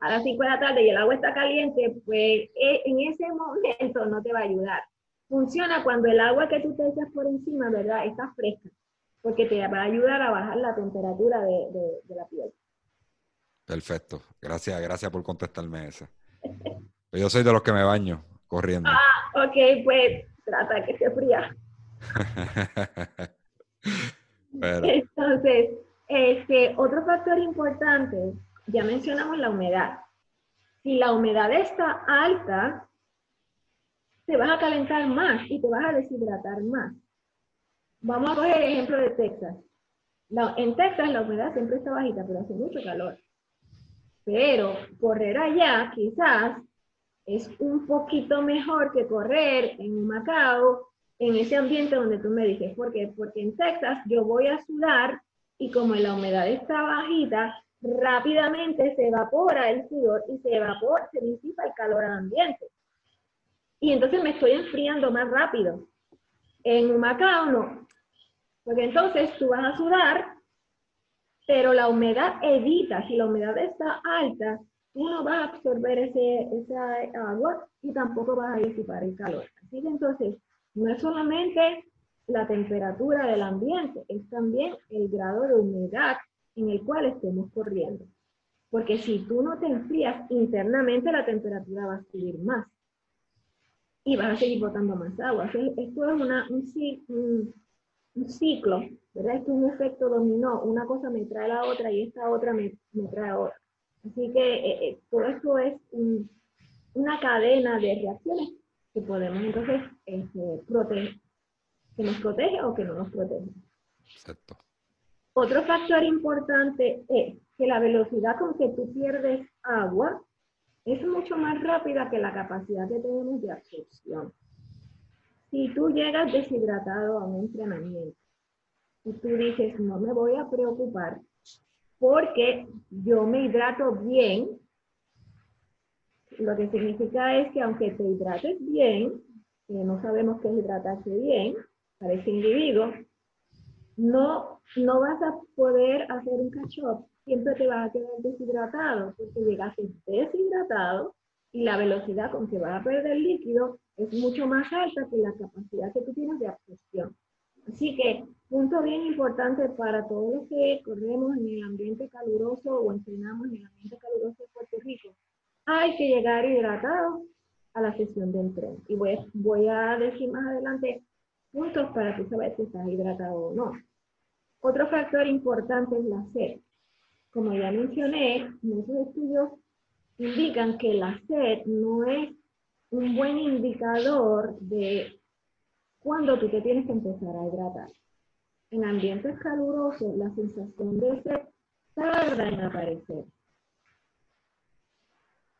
a las 5 de la tarde y el agua está caliente, pues e, en ese momento no te va a ayudar. Funciona cuando el agua que tú te echas por encima, ¿verdad? Está fresca, porque te va a ayudar a bajar la temperatura de, de la piel. Perfecto. Gracias, gracias por contestarme esa. Yo soy de los que me baño corriendo. Ah, ok, pues trata que esté fría. Entonces, este, otro factor importante, ya mencionamos la humedad. Si la humedad está alta, te vas a calentar más y te vas a deshidratar más. Vamos a coger el ejemplo de Texas. en Texas la humedad siempre está bajita, pero hace mucho calor. Pero correr allá quizás es un poquito mejor que correr en Macao, en ese ambiente donde tú me dices. ¿Por qué? Porque en Texas yo voy a sudar y como la humedad está bajita, rápidamente se evapora el sudor y se evapora, se disipa el calor al ambiente. Y entonces me estoy enfriando más rápido. En Macao no. Porque entonces tú vas a sudar, pero la humedad evita, si la humedad está alta, uno va a absorber ese, esa agua y tampoco va a disipar el calor. Así que entonces, no es solamente la temperatura del ambiente, es también el grado de humedad en el cual estemos corriendo. Porque si tú no te enfrías internamente, la temperatura va a subir más. Y vas a seguir botando más agua. Esto es una, un, un, ciclo, ¿verdad? Esto es un efecto dominó. Una cosa me trae la otra y esta otra me, me trae otra. Así que eh, eh, todo esto es una cadena de reacciones que podemos entonces este, proteger, que nos protege o que no nos protege. Exacto. Otro factor importante es que la velocidad con que tú pierdes agua es mucho más rápida que la capacidad que tenemos de absorción. Si tú llegas deshidratado a un entrenamiento y tú dices, no me voy a preocupar porque yo me hidrato bien lo que significa es que aunque te hidrates bien, que no sabemos qué es hidratarse bien para ese individuo, no, no vas a poder hacer un catch up. Siempre te vas a quedar deshidratado porque llegaste deshidratado y la velocidad con que vas a perder líquido es mucho más alta que la capacidad que tú tienes de absorción. Así que, punto bien importante para todos los que corremos en el ambiente caluroso o entrenamos en el ambiente caluroso de Puerto Rico, hay que llegar hidratado a la sesión de entreno. Y voy, a decir más adelante puntos para que saber si estás hidratado o no. Otro factor importante es la sed. Como ya mencioné, muchos estudios indican que la sed no es un buen indicador de cuándo tú te tienes que empezar a hidratar. En ambientes calurosos, la sensación de sed tarda en aparecer.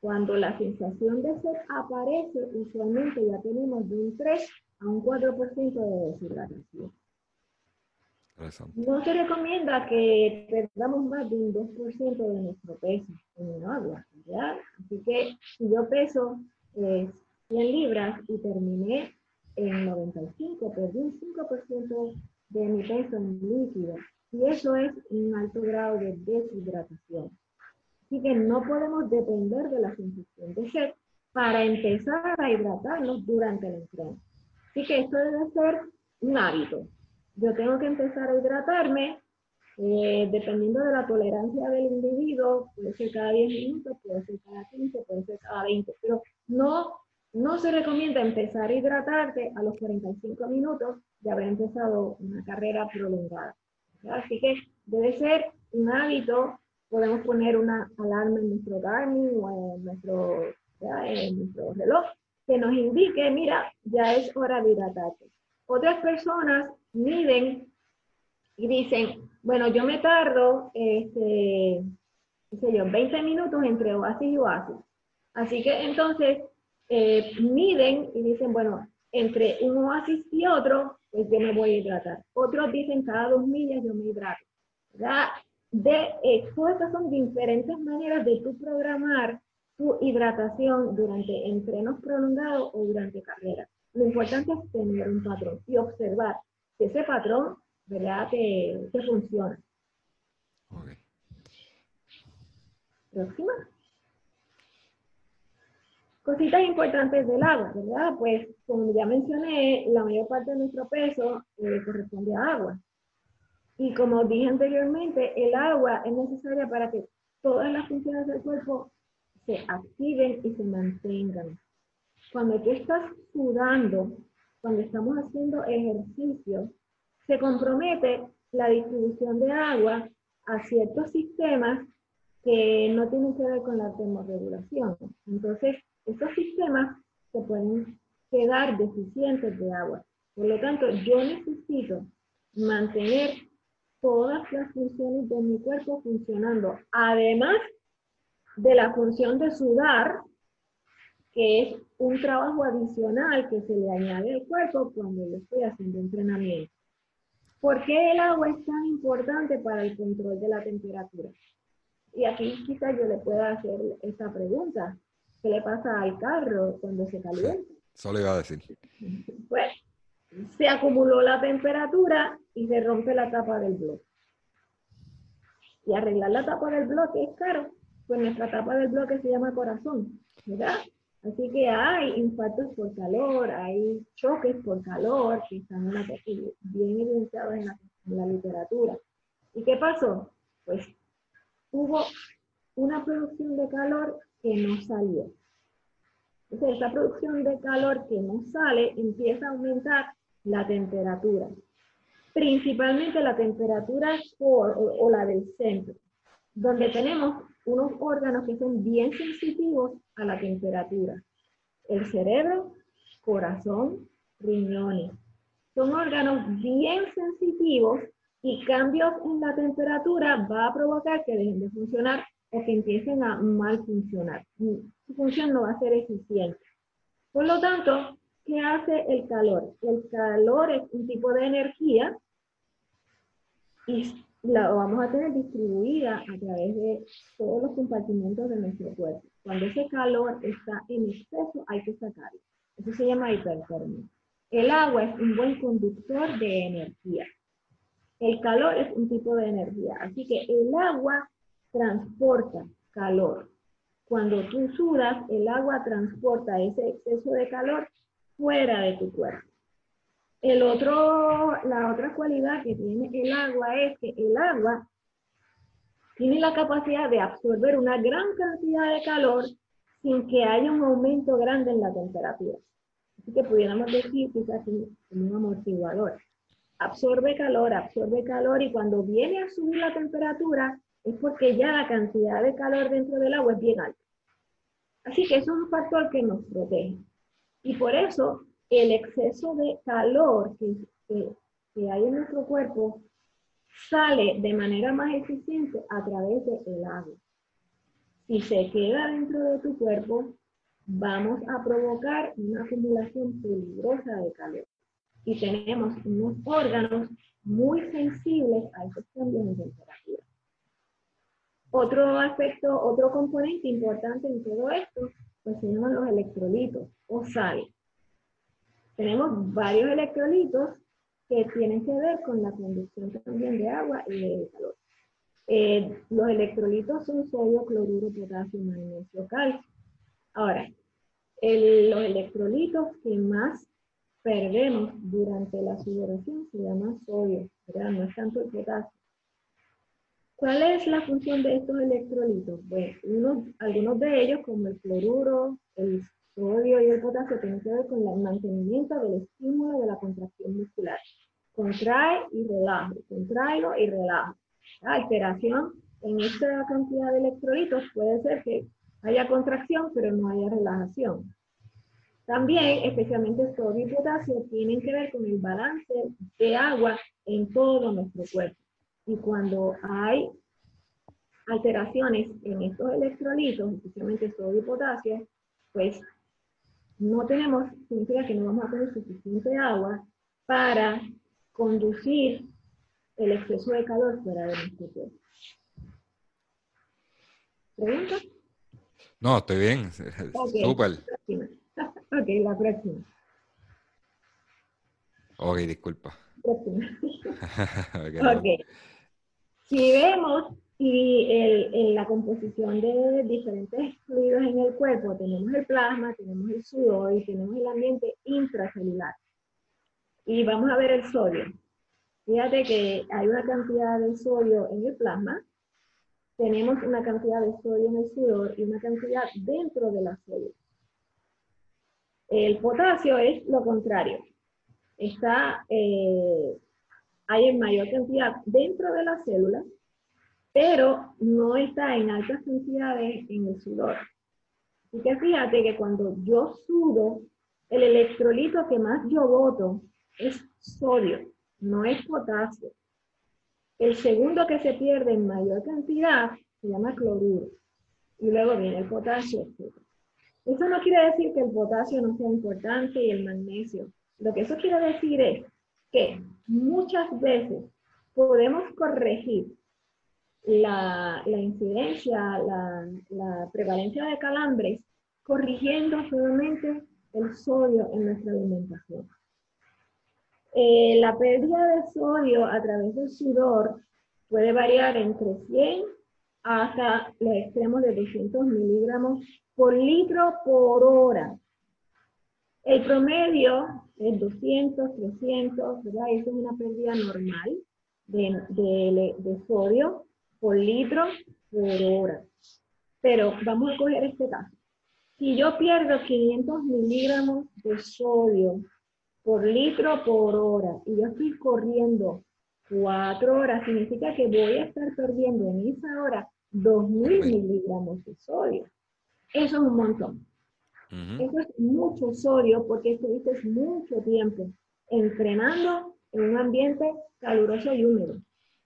Cuando la sensación de sed aparece, usualmente ya tenemos de un 3 a un 4% de deshidratación. No se recomienda que perdamos más de un 2% de nuestro peso en el agua, Así que si yo peso 100 libras y terminé en 95, perdí un 5% de mi peso en líquido. Y eso es un alto grado de deshidratación. Así que no podemos depender de la sensación de sed para empezar a hidratarnos durante el entreno. Así que esto debe ser un hábito. Yo tengo que empezar a hidratarme eh, dependiendo de la tolerancia del individuo, puede ser cada 10 minutos, puede ser cada 15, puede ser cada 20, pero no, no se recomienda empezar a hidratarte a los 45 minutos de haber empezado una carrera prolongada. Así que debe ser un hábito, podemos poner una alarma en nuestro Garmin o en nuestro, en nuestro reloj que nos indique, mira, ya es hora de hidratarte. Otras personas miden y dicen, bueno, yo me tardo, este, qué yo, 20 minutos entre oasis y oasis. Así que entonces eh, miden y dicen, bueno, entre un oasis y otro, pues yo me voy a hidratar. Otros dicen, cada dos millas yo me hidrato. De, eh, todas estas son diferentes maneras de tú programar tu hidratación durante entrenos prolongados o durante carreras. Lo importante es tener un patrón y observar si ese patrón ¿verdad? Que, funciona. Próxima. Cositas importantes del agua, ¿verdad? Pues como ya mencioné, la mayor parte de nuestro peso eh, corresponde a agua. Y como dije anteriormente, el agua es necesaria para que todas las funciones del cuerpo se activen y se mantengan. Cuando tú estás sudando, cuando estamos haciendo ejercicio, se compromete la distribución de agua a ciertos sistemas que no tienen que ver con la termorregulación. Entonces, estos sistemas se pueden quedar deficientes de agua. Por lo tanto, yo necesito mantener todas las funciones de mi cuerpo funcionando, además de la función de sudar, que es un trabajo adicional que se le añade al cuerpo cuando yo estoy haciendo entrenamiento. ¿Por qué el agua es tan importante para el control de la temperatura? Y aquí quizás yo le pueda hacer esta pregunta. ¿Qué le pasa al carro cuando se calienta? Solo iba a decir. Pues se acumuló la temperatura y se rompe la tapa del bloque. Y arreglar la tapa del bloque es caro, pues nuestra tapa del bloque se llama corazón, ¿verdad? Así que hay impactos por calor, hay choques por calor que están bien evidenciados en la, literatura. ¿Y qué pasó? Pues hubo una producción de calor que no salió. Entonces, esa producción de calor que no sale empieza a aumentar la temperatura, principalmente la temperatura core o la del centro, donde tenemos unos órganos que son bien sensitivos a la temperatura. El cerebro, corazón, riñones. Son órganos bien sensitivos y cambios en la temperatura va a provocar que dejen de funcionar o que empiecen a mal funcionar. Su función no va a ser eficiente. Por lo tanto, ¿qué hace el calor? El calor es un tipo de energía y la vamos a tener distribuida a través de todos los compartimentos de nuestro cuerpo. Cuando ese calor está en exceso, hay que sacarlo. Eso se llama hipertermia. El agua es un buen conductor de energía. El calor es un tipo de energía, así que el agua transporta calor. Cuando tú sudas, el agua transporta ese exceso de calor fuera de tu cuerpo. El otro, la otra cualidad que tiene el agua es que el agua tiene la capacidad de absorber una gran cantidad de calor sin que haya un aumento grande en la temperatura. Así que pudiéramos decir quizás como un amortiguador. Absorbe calor, absorbe calor y cuando viene a subir la temperatura es porque ya la cantidad de calor dentro del agua es bien alta. Así que es un factor que nos protege. Y por eso el exceso de calor que, hay en nuestro cuerpo sale de manera más eficiente a través del agua. Si se queda dentro de tu cuerpo, vamos a provocar una acumulación peligrosa de calor. Y tenemos unos órganos muy sensibles a esos cambios de temperatura. Otro aspecto, otro componente importante en todo esto, pues se llaman los electrolitos o sales tenemos varios electrolitos que tienen que ver con la conducción también de agua y de calor. Eh, los electrolitos son sodio, cloruro, potasio, magnesio, calcio. Ahora, los electrolitos que más perdemos durante la sudoración se llaman sodio, ¿verdad? No es tanto el potasio. ¿Cuál es la función de estos electrolitos? Bueno, algunos de ellos, como el cloruro, el sodio y el potasio tienen que ver con el mantenimiento del estímulo de la contracción muscular. Contrae y relaja, contraigo y relaja. La alteración en esta cantidad de electrolitos puede ser que haya contracción, pero no haya relajación. También, especialmente sodio y potasio, tienen que ver con el balance de agua en todo nuestro cuerpo. Y cuando hay alteraciones en estos electrolitos, especialmente sodio y potasio, pues no tenemos, significa que no vamos a tener suficiente agua para conducir el exceso de calor fuera de nuestro cuerpo. ¿Pregunta? No, estoy bien. Súper. Ok, la próxima. Ok, disculpa. Próxima. ok. Si vemos y en la composición de diferentes fluidos en el cuerpo tenemos el plasma, tenemos el sudor y tenemos el ambiente intracelular. Y vamos a ver el sodio. Fíjate que hay una cantidad de sodio en el plasma, tenemos una cantidad de sodio en el sudor y una cantidad dentro de la célula. El potasio es lo contrario. Está, eh, hay en mayor cantidad dentro de la célula pero no está en altas cantidades en el sudor. Así que fíjate que cuando yo sudo, el electrolito que más yo boto es sodio, no es potasio. El segundo que se pierde en mayor cantidad se llama cloruro. Y luego viene el potasio, Eso no quiere decir que el potasio no sea importante y el magnesio. Lo que eso quiere decir es que muchas veces podemos corregir la, incidencia, la, prevalencia de calambres, corrigiendo solamente el sodio en nuestra alimentación. Eh, la pérdida de sodio a través del sudor puede variar entre 100 hasta los extremos de 200 miligramos por litro por hora. El promedio es 200, 300, ¿verdad? Eso es una pérdida normal de, de sodio por litro por hora. Pero vamos a coger este caso. Si yo pierdo 500 miligramos de sodio por litro por hora y yo estoy corriendo cuatro horas, significa que voy a estar perdiendo en esa hora 2.000 miligramos de sodio. Eso es un montón. Eso es mucho sodio porque estuviste mucho tiempo entrenando en un ambiente caluroso y húmedo.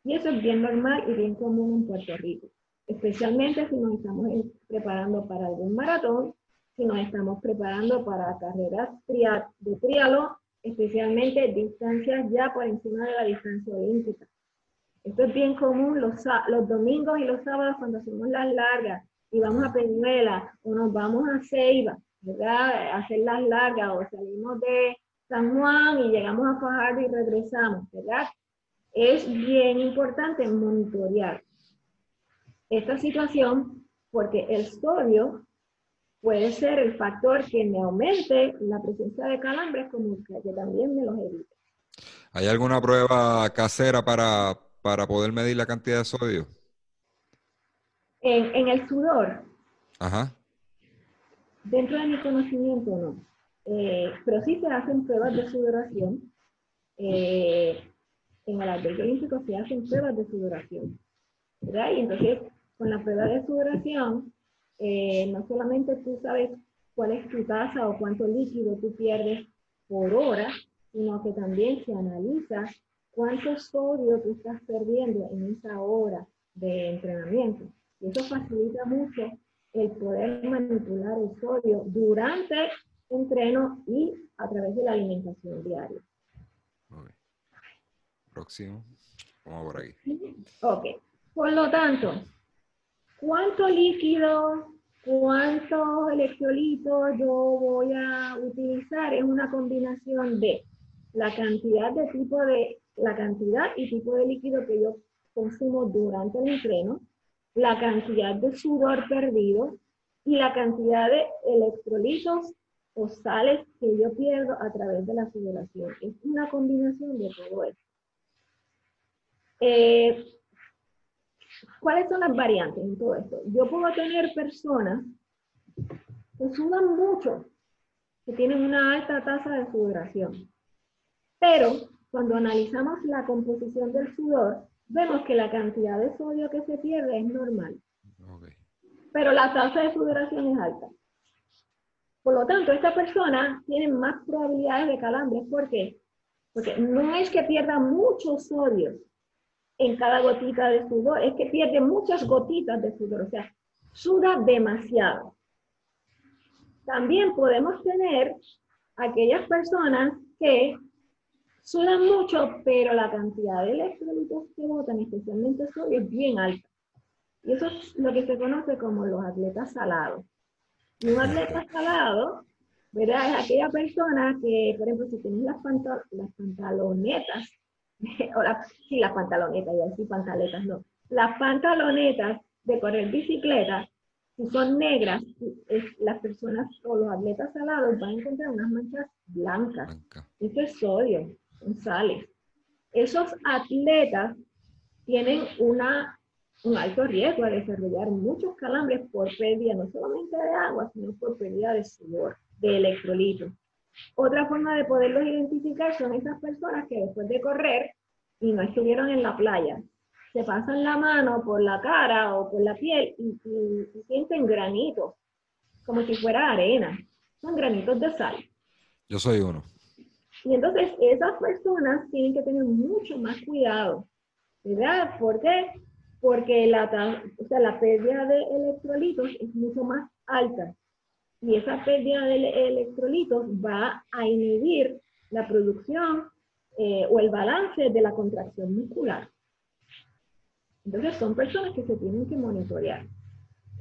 Y eso es bien normal y bien común en Puerto Rico, especialmente si nos estamos preparando para algún maratón, si nos estamos preparando para carreras de trialo, especialmente distancias ya por encima de la distancia olímpica. Esto es bien común los, los domingos y los sábados cuando hacemos las largas y vamos a Peñuela o nos vamos a Ceiba, ¿verdad? A hacer las largas o salimos de San Juan y llegamos a Fajardo y regresamos, ¿verdad? Es bien importante monitorear esta situación porque el sodio puede ser el factor que me aumente la presencia de calambres como que también me los evite. ¿Hay alguna prueba casera para, para poder medir la cantidad de sodio? En, el sudor. Ajá. Dentro de mi conocimiento no. Eh, pero sí se hacen pruebas de sudoración. Eh, en el albergue olímpico se hacen pruebas de sudoración. ¿verdad? Y entonces, con la prueba de sudoración, eh, no solamente tú sabes cuál es tu tasa o cuánto líquido tú pierdes por hora, sino que también se analiza cuánto sodio tú estás perdiendo en esa hora de entrenamiento. Y eso facilita mucho el poder manipular el sodio durante el entreno y a través de la alimentación diaria. Próximo. Vamos por aquí. Ok. Por lo tanto, ¿cuánto líquido, cuántos electrolitos yo voy a utilizar? Es una combinación de la cantidad de tipo de, la cantidad y tipo de líquido que yo consumo durante el entreno, la cantidad de sudor perdido y la cantidad de electrolitos o sales que yo pierdo a través de la sudoración. Es una combinación de todo esto. Eh, ¿Cuáles son las variantes en todo esto? Yo puedo tener personas que sudan mucho, que tienen una alta tasa de sudoración. Pero cuando analizamos la composición del sudor, vemos que la cantidad de sodio que se pierde es normal. Pero la tasa de sudoración es alta. Por lo tanto, esta persona tiene más probabilidades de calambres. ¿Por qué? Porque no es que pierda mucho sodio en cada gotita de sudor, es que pierde muchas gotitas de sudor, o sea, suda demasiado. También podemos tener aquellas personas que sudan mucho, pero la cantidad de electrolitos que botan, especialmente sodio, es bien alta. Y eso es lo que se conoce como los atletas salados. Y un atleta salado, ¿verdad? Es aquella persona que, por ejemplo, si tienes las, las pantalonetas, o las, sí, las pantalonetas, iba a decir pantaletas, no. Las pantalonetas de correr bicicleta, si son negras, las personas o los atletas salados van a encontrar unas manchas blancas. Blanca. Eso es sodio sales. Esos atletas tienen una, un alto riesgo de desarrollar muchos calambres por pérdida no solamente de agua, sino por pérdida de sudor, de electrolitos. Otra forma de poderlos identificar son esas personas que después de correr y no estuvieron en la playa, se pasan la mano por la cara o por la piel y sienten granitos, como si fuera arena. Son granitos de sal. Yo soy uno. Y entonces esas personas tienen que tener mucho más cuidado, ¿verdad? ¿Por qué? Porque la, o sea, la pérdida de electrolitos es mucho más alta. Y esa pérdida de electrolitos va a inhibir la producción eh, o el balance de la contracción muscular. Entonces son personas que se tienen que monitorear.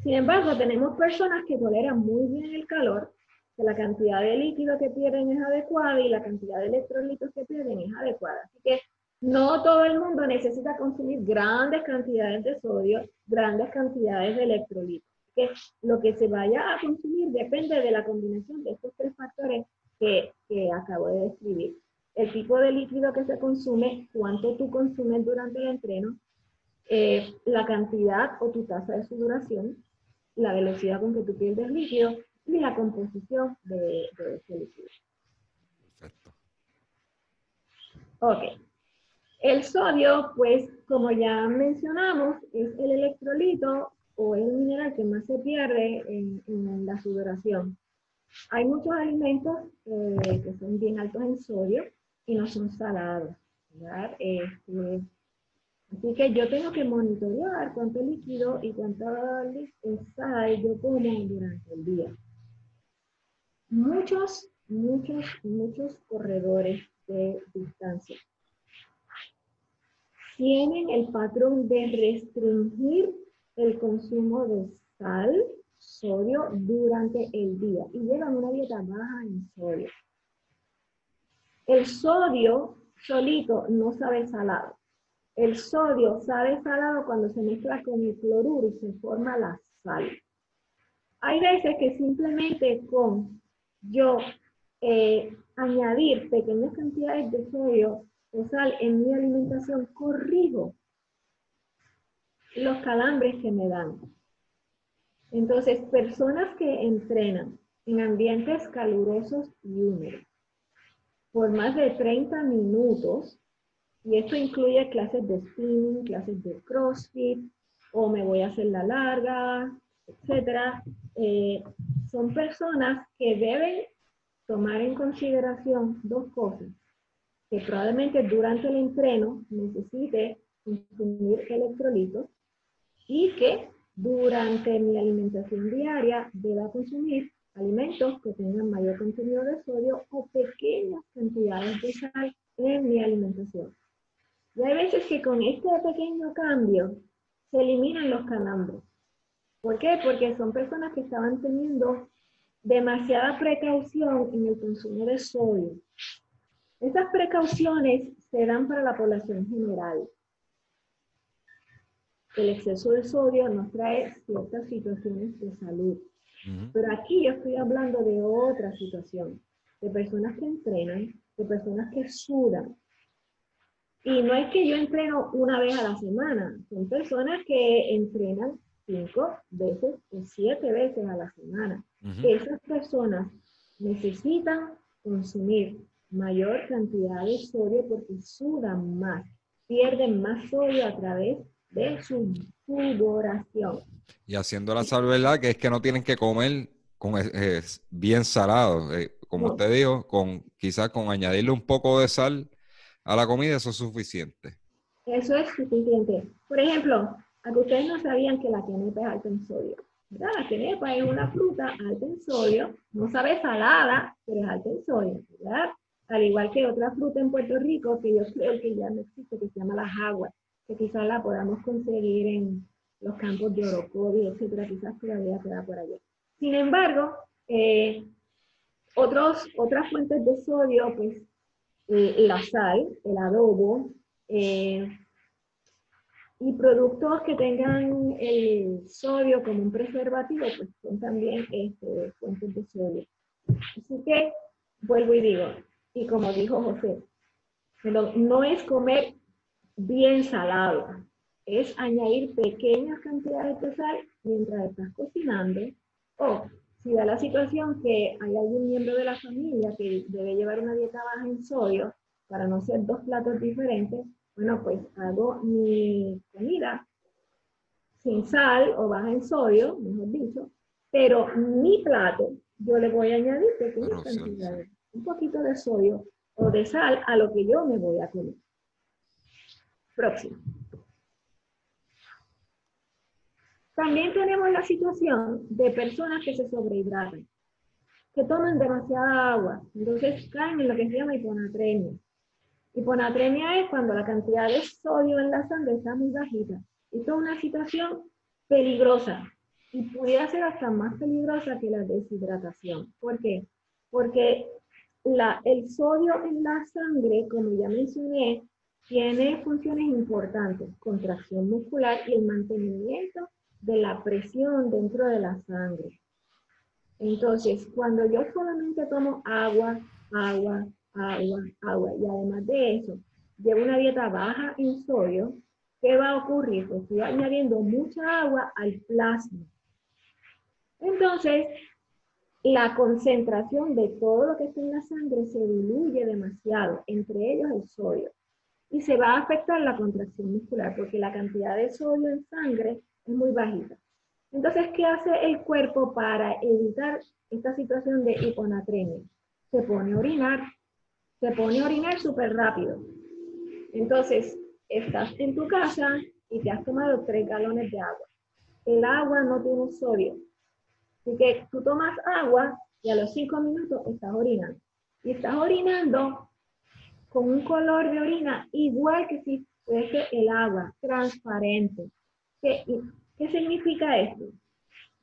Sin embargo, tenemos personas que toleran muy bien el calor la cantidad de líquido que pierden es adecuada y la cantidad de electrolitos que pierden es adecuada. Así que no todo el mundo necesita consumir grandes cantidades de sodio, grandes cantidades de electrolitos. Que lo que se vaya a consumir depende de la combinación de estos tres factores que, que acabo de describir. El tipo de líquido que se consume, cuánto tú consumes durante el entreno, eh, la cantidad o tu tasa de sudoración, la velocidad con que tú pierdes líquido y la composición de, de este líquido. Perfecto. Ok. El sodio, pues, como ya mencionamos, es el electrolito o el mineral que más se pierde en, la sudoración. Hay muchos alimentos eh, que son bien altos en sodio y no son salados. Este, así que yo tengo que monitorear cuánto líquido y cuánta sal yo como durante el día muchos, muchos, muchos corredores de distancia tienen el patrón de restringir el consumo de sal, sodio durante el día y llevan una dieta baja en sodio. El sodio solito no sabe salado. El sodio sabe salado cuando se mezcla con el cloruro y se forma la sal. Hay veces que simplemente con yo eh, añadir pequeñas cantidades de sodio o sal en mi alimentación, corrijo los calambres que me dan. Entonces, personas que entrenan en ambientes calurosos y húmedos por más de 30 minutos, y esto incluye clases de spinning, clases de crossfit, o me voy a hacer la larga, etcétera, eh, son personas que deben tomar en consideración dos cosas, que probablemente durante el entreno necesite consumir electrolitos y que durante mi alimentación diaria deba consumir alimentos que tengan mayor contenido de sodio o pequeñas cantidades de sal en mi alimentación. Y hay veces que con este pequeño cambio se eliminan los calambres. ¿Por qué? Porque son personas que estaban teniendo demasiada precaución en el consumo de sodio. Estas precauciones se dan para la población general. El exceso de sodio nos trae ciertas situaciones de salud. Pero aquí yo estoy hablando de otra situación, de personas que entrenan, de personas que sudan. Y no es que yo entreno una vez a la semana, son personas que entrenan cinco veces o siete veces a la semana. Esas personas necesitan consumir mayor cantidad de sodio porque sudan más, pierden más sodio a través de su sudoración. Y haciendo la salvedad que es que no tienen que comer con bien salado. Eh, como usted dijo, con quizás con añadirle un poco de sal a la comida, eso es suficiente. Eso es suficiente. Por ejemplo, a que ustedes no sabían que la quenepa es alta en sodio. La quenepa es una fruta alta en sodio, no sabe salada, pero es alta en sodio, ¿verdad? Al igual que otra fruta en Puerto Rico que yo creo que ya no existe, que se llama la jagua, que quizás la podamos conseguir en los campos de Orocovi, etcétera, quizás todavía queda por allá. Sin embargo, eh, otros, otras fuentes de sodio, pues eh, la sal, el adobo, eh, y productos que tengan el sodio como un preservativo, pues son también este, fuentes de sodio. Así que vuelvo y digo, y como dijo José, no es comer bien salado, es añadir pequeñas cantidades de sal mientras estás cocinando o si da la situación que hay algún miembro de la familia que debe llevar una dieta baja en sodio para no ser dos platos diferentes, bueno, pues hago mi comida sin sal o baja en sodio, mejor dicho, pero mi plato yo le voy a añadir pequeñas cantidades, un poquito de sodio o de sal a lo que yo me voy a comer. Próximo. También tenemos la situación de personas que se sobrehidratan, que toman demasiada agua, entonces caen en lo que se llama hiponatremia. Hiponatremia es cuando la cantidad de sodio en la sangre está muy bajita. Esto es una situación peligrosa y pudiera ser hasta más peligrosa que la deshidratación. ¿Por qué? Porque el sodio en la sangre, como ya mencioné, tiene funciones importantes, contracción muscular y el mantenimiento de la presión dentro de la sangre. Entonces, cuando yo solamente tomo agua, agua, agua, agua. Y además de eso, llevo una dieta baja en sodio, ¿qué va a ocurrir? Pues estoy añadiendo mucha agua al plasma. Entonces, la concentración de todo lo que está en la sangre se diluye demasiado, entre ellos el sodio. Y se va a afectar la contracción muscular porque la cantidad de sodio en sangre es muy bajita. Entonces, ¿qué hace el cuerpo para evitar esta situación de hiponatremia? Se pone a orinar se pone a orinar súper rápido. Entonces, estás en tu casa y te has tomado tres galones de agua. El agua no tiene sodio. Así que tú tomas agua y a los cinco minutos estás orinando. Y estás orinando con un color de orina igual que si puede ser el agua transparente. ¿Qué, qué significa esto?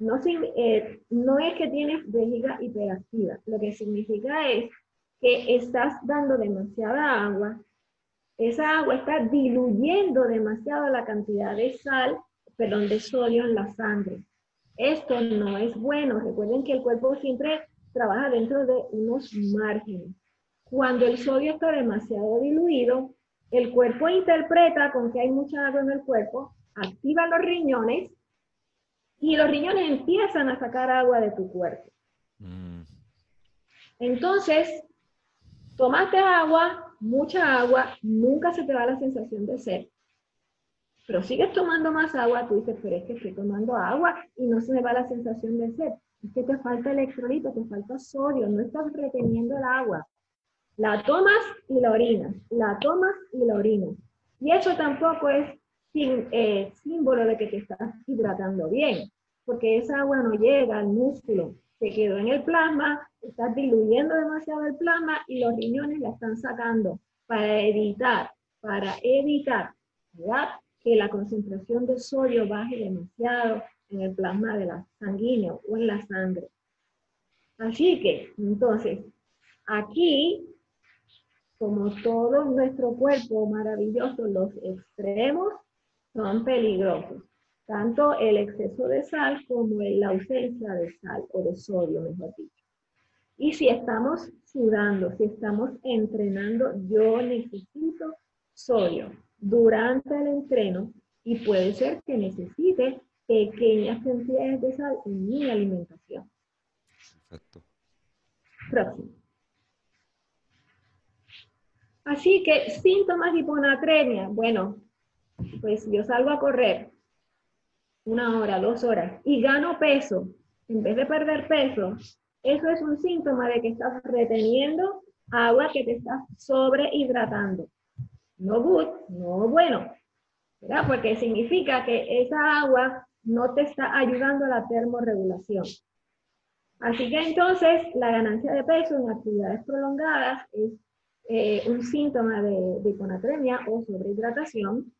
No, eh, no es que tienes vejiga hiperactiva, lo que significa es que estás dando demasiada agua, esa agua está diluyendo demasiado la cantidad de sal, perdón, de sodio en la sangre. Esto no es bueno. Recuerden que el cuerpo siempre trabaja dentro de unos márgenes. Cuando el sodio está demasiado diluido, el cuerpo interpreta con que hay mucha agua en el cuerpo, activa los riñones y los riñones empiezan a sacar agua de tu cuerpo. Mm. Entonces, tomaste agua, mucha agua, nunca se te va la sensación de sed. Pero sigues tomando más agua, tú dices, pero es que estoy tomando agua y no se me va la sensación de sed. Es que te falta electrolito, te falta sodio, no estás reteniendo el agua. La tomas y la orinas, la tomas y la orinas. Y eso tampoco es eh, símbolo de que te estás hidratando bien, porque esa agua no llega al músculo, se quedó en el plasma, estás diluyendo demasiado el plasma y los riñones la están sacando para evitar, para evitar, Que la concentración de sodio baje demasiado en el plasma de la sanguíneo o en la sangre. Así que, entonces, aquí como todo nuestro cuerpo maravilloso, los extremos son peligrosos. Tanto el exceso de sal como la ausencia de sal o de sodio, mejor dicho. Y si estamos sudando, si estamos entrenando, yo necesito sodio durante el entreno y puede ser que necesite pequeñas cantidades de sal en mi alimentación. Perfecto. Próximo. Así que síntomas de hiponatremia. Bueno, pues yo salgo a correr una hora, dos horas y gano peso en vez de perder peso. Eso es un síntoma de que estás reteniendo agua que te estás sobrehidratando. No good, no bueno. Porque significa que esa agua no te está ayudando a la termorregulación. Así que entonces la ganancia de peso en actividades prolongadas es eh, un síntoma de, de, hiponatremia o sobrehidratación.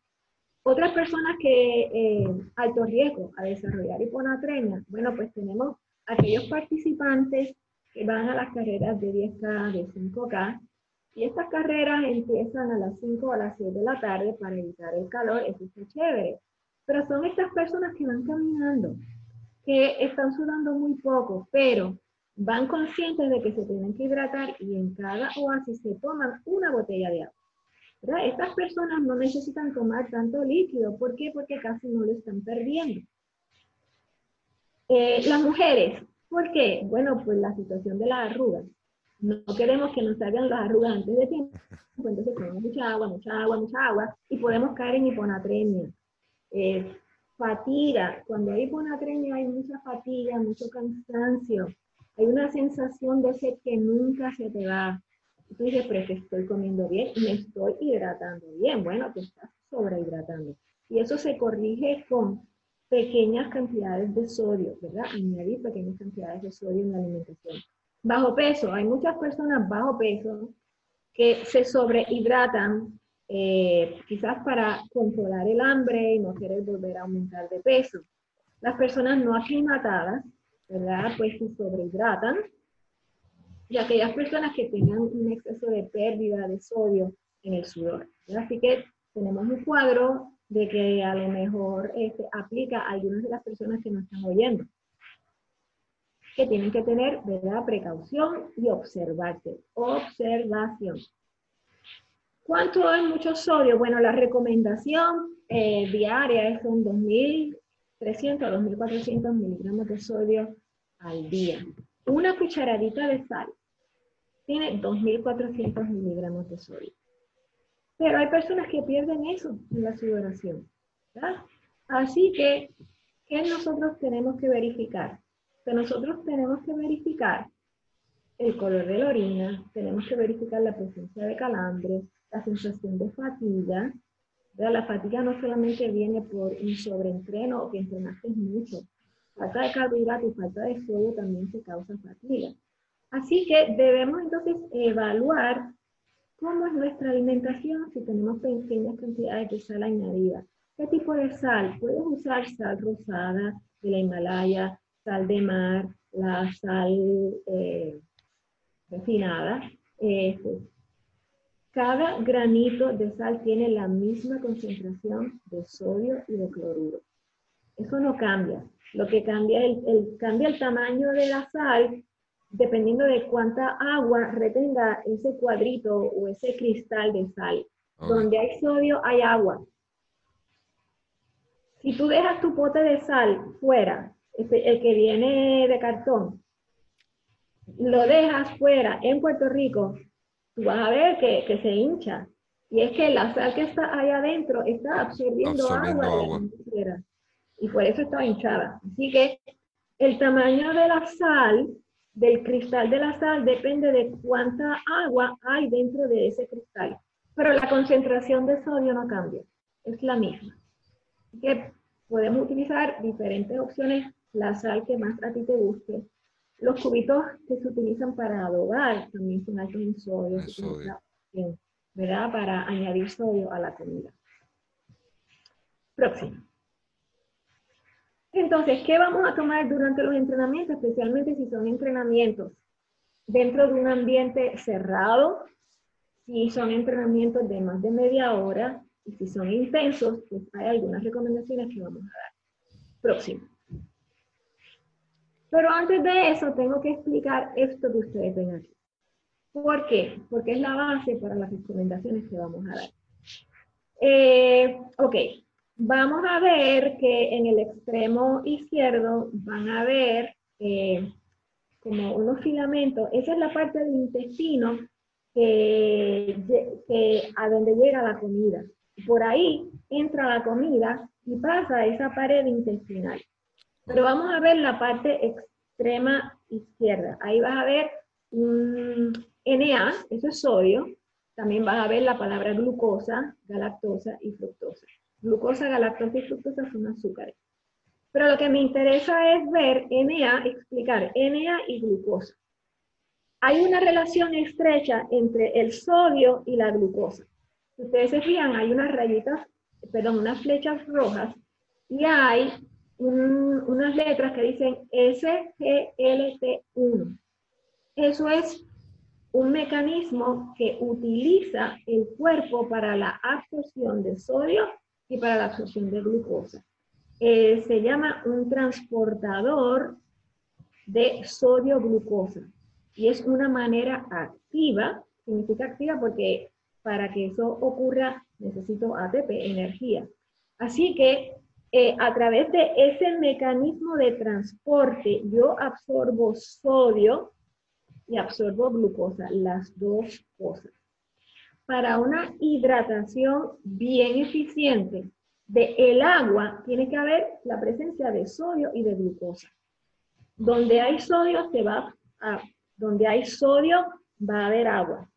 Otras personas que eh, alto riesgo a desarrollar hiponatremia, bueno, pues tenemos aquellos participantes que van a las carreras de 10K, de 5K, y estas carreras empiezan a las 5 o a las 6 de la tarde para evitar el calor, eso está chévere. Pero son estas personas que van caminando, que están sudando muy poco, pero van conscientes de que se tienen que hidratar y en cada oasis se toman una botella de agua. Estas personas no necesitan tomar tanto líquido. ¿Por qué? Porque casi no lo están perdiendo. Eh, las mujeres, ¿por qué? Bueno, pues la situación de las arrugas. No queremos que nos salgan las arrugas antes de tiempo. Entonces tomamos mucha agua, mucha agua, mucha agua y podemos caer en hiponatremia. Eh, fatiga. Cuando hay hiponatremia hay mucha fatiga, mucho cansancio hay una sensación de que nunca se te va. Tú dices, pero es que estoy comiendo bien y me estoy hidratando bien. Bueno, te estás sobrehidratando. Y eso se corrige con pequeñas cantidades de sodio, ¿verdad? Añadir pequeñas cantidades de sodio en la alimentación. Bajo peso, hay muchas personas bajo peso que se sobrehidratan eh, quizás para controlar el hambre y no querer volver a aumentar de peso. Las personas no aclimatadas ¿verdad? Pues se sobrehidratan. Y aquellas personas que tengan un exceso de pérdida de sodio en el sudor. Así que tenemos un cuadro de que a lo mejor este, aplica a algunas de las personas que nos están oyendo. Que tienen que tener, ¿verdad? Precaución y observarse. Observación. ¿Cuánto es mucho sodio? Bueno, la recomendación eh, diaria son 2.000 300 a 2.400 miligramos de sodio al día. Una cucharadita de sal tiene 2.400 miligramos de sodio. Pero hay personas que pierden eso en la sudoración. Así que, ¿qué nosotros tenemos que verificar? Que nosotros tenemos que verificar el color de la orina, tenemos que verificar la presencia de calambre, la sensación de fatiga, la fatiga no solamente viene por un sobreentreno o que entrenaste mucho. Falta de carbohidratos falta de sodio también se causa fatiga. Así que debemos entonces evaluar cómo es nuestra alimentación si tenemos pequeñas cantidades de sal añadida. ¿Qué tipo de sal? Puedes usar sal rosada de la Himalaya, sal de mar, la sal eh, refinada. Este, cada granito de sal tiene la misma concentración de sodio y de cloruro. Eso no cambia. Lo que cambia es el, cambia el tamaño de la sal dependiendo de cuánta agua retenga ese cuadrito o ese cristal de sal. Donde hay sodio hay agua. Si tú dejas tu pote de sal fuera, el que viene de cartón, lo dejas fuera en Puerto Rico, tú vas a ver que, se hincha. Y es que la sal que está ahí adentro está absorbiendo, agua, y por eso está hinchada. Así que el tamaño de la sal, del cristal de la sal, depende de cuánta agua hay dentro de ese cristal. Pero la concentración de sodio no cambia, es la misma. Así que podemos utilizar diferentes opciones, la sal que más a ti te guste. Los cubitos que se utilizan para adobar también son altos en sodio, ¿verdad? Para añadir sodio a la comida. Próximo. Entonces, ¿qué vamos a tomar durante los entrenamientos? Especialmente si son entrenamientos dentro de un ambiente cerrado, si son entrenamientos de más de media hora y si son intensos, pues hay algunas recomendaciones que vamos a dar. Próximo. Pero antes de eso, tengo que explicar esto que ustedes ven aquí. ¿Por qué? Porque es la base para las recomendaciones que vamos a dar. Eh, ok, vamos a ver que en el extremo izquierdo van a ver eh, como unos filamentos. Esa es la parte del intestino que, a donde llega la comida. Por ahí entra la comida y pasa a esa pared intestinal. Pero vamos a ver la parte extrema izquierda. Ahí vas a ver un Na, eso es sodio. También vas a ver la palabra glucosa, galactosa y fructosa. Glucosa, galactosa y fructosa son azúcares. Pero lo que me interesa es ver Na, explicar Na y glucosa. Hay una relación estrecha entre el sodio y la glucosa. Si ustedes se fijan, hay unas rayitas, perdón, unas flechas rojas y hay unas letras que dicen SGLT1. Eso es un mecanismo que utiliza el cuerpo para la absorción de sodio y para la absorción de glucosa. Eh, se llama un transportador de sodio-glucosa y es una manera activa, significa activa porque para que eso ocurra necesito ATP, energía. Así que eh, a través de ese mecanismo de transporte yo absorbo sodio y absorbo glucosa, las dos cosas para una hidratación bien eficiente de el agua, tiene que haber la presencia de sodio y de glucosa. Donde hay sodio, se va a, donde hay sodio, va a haber agua.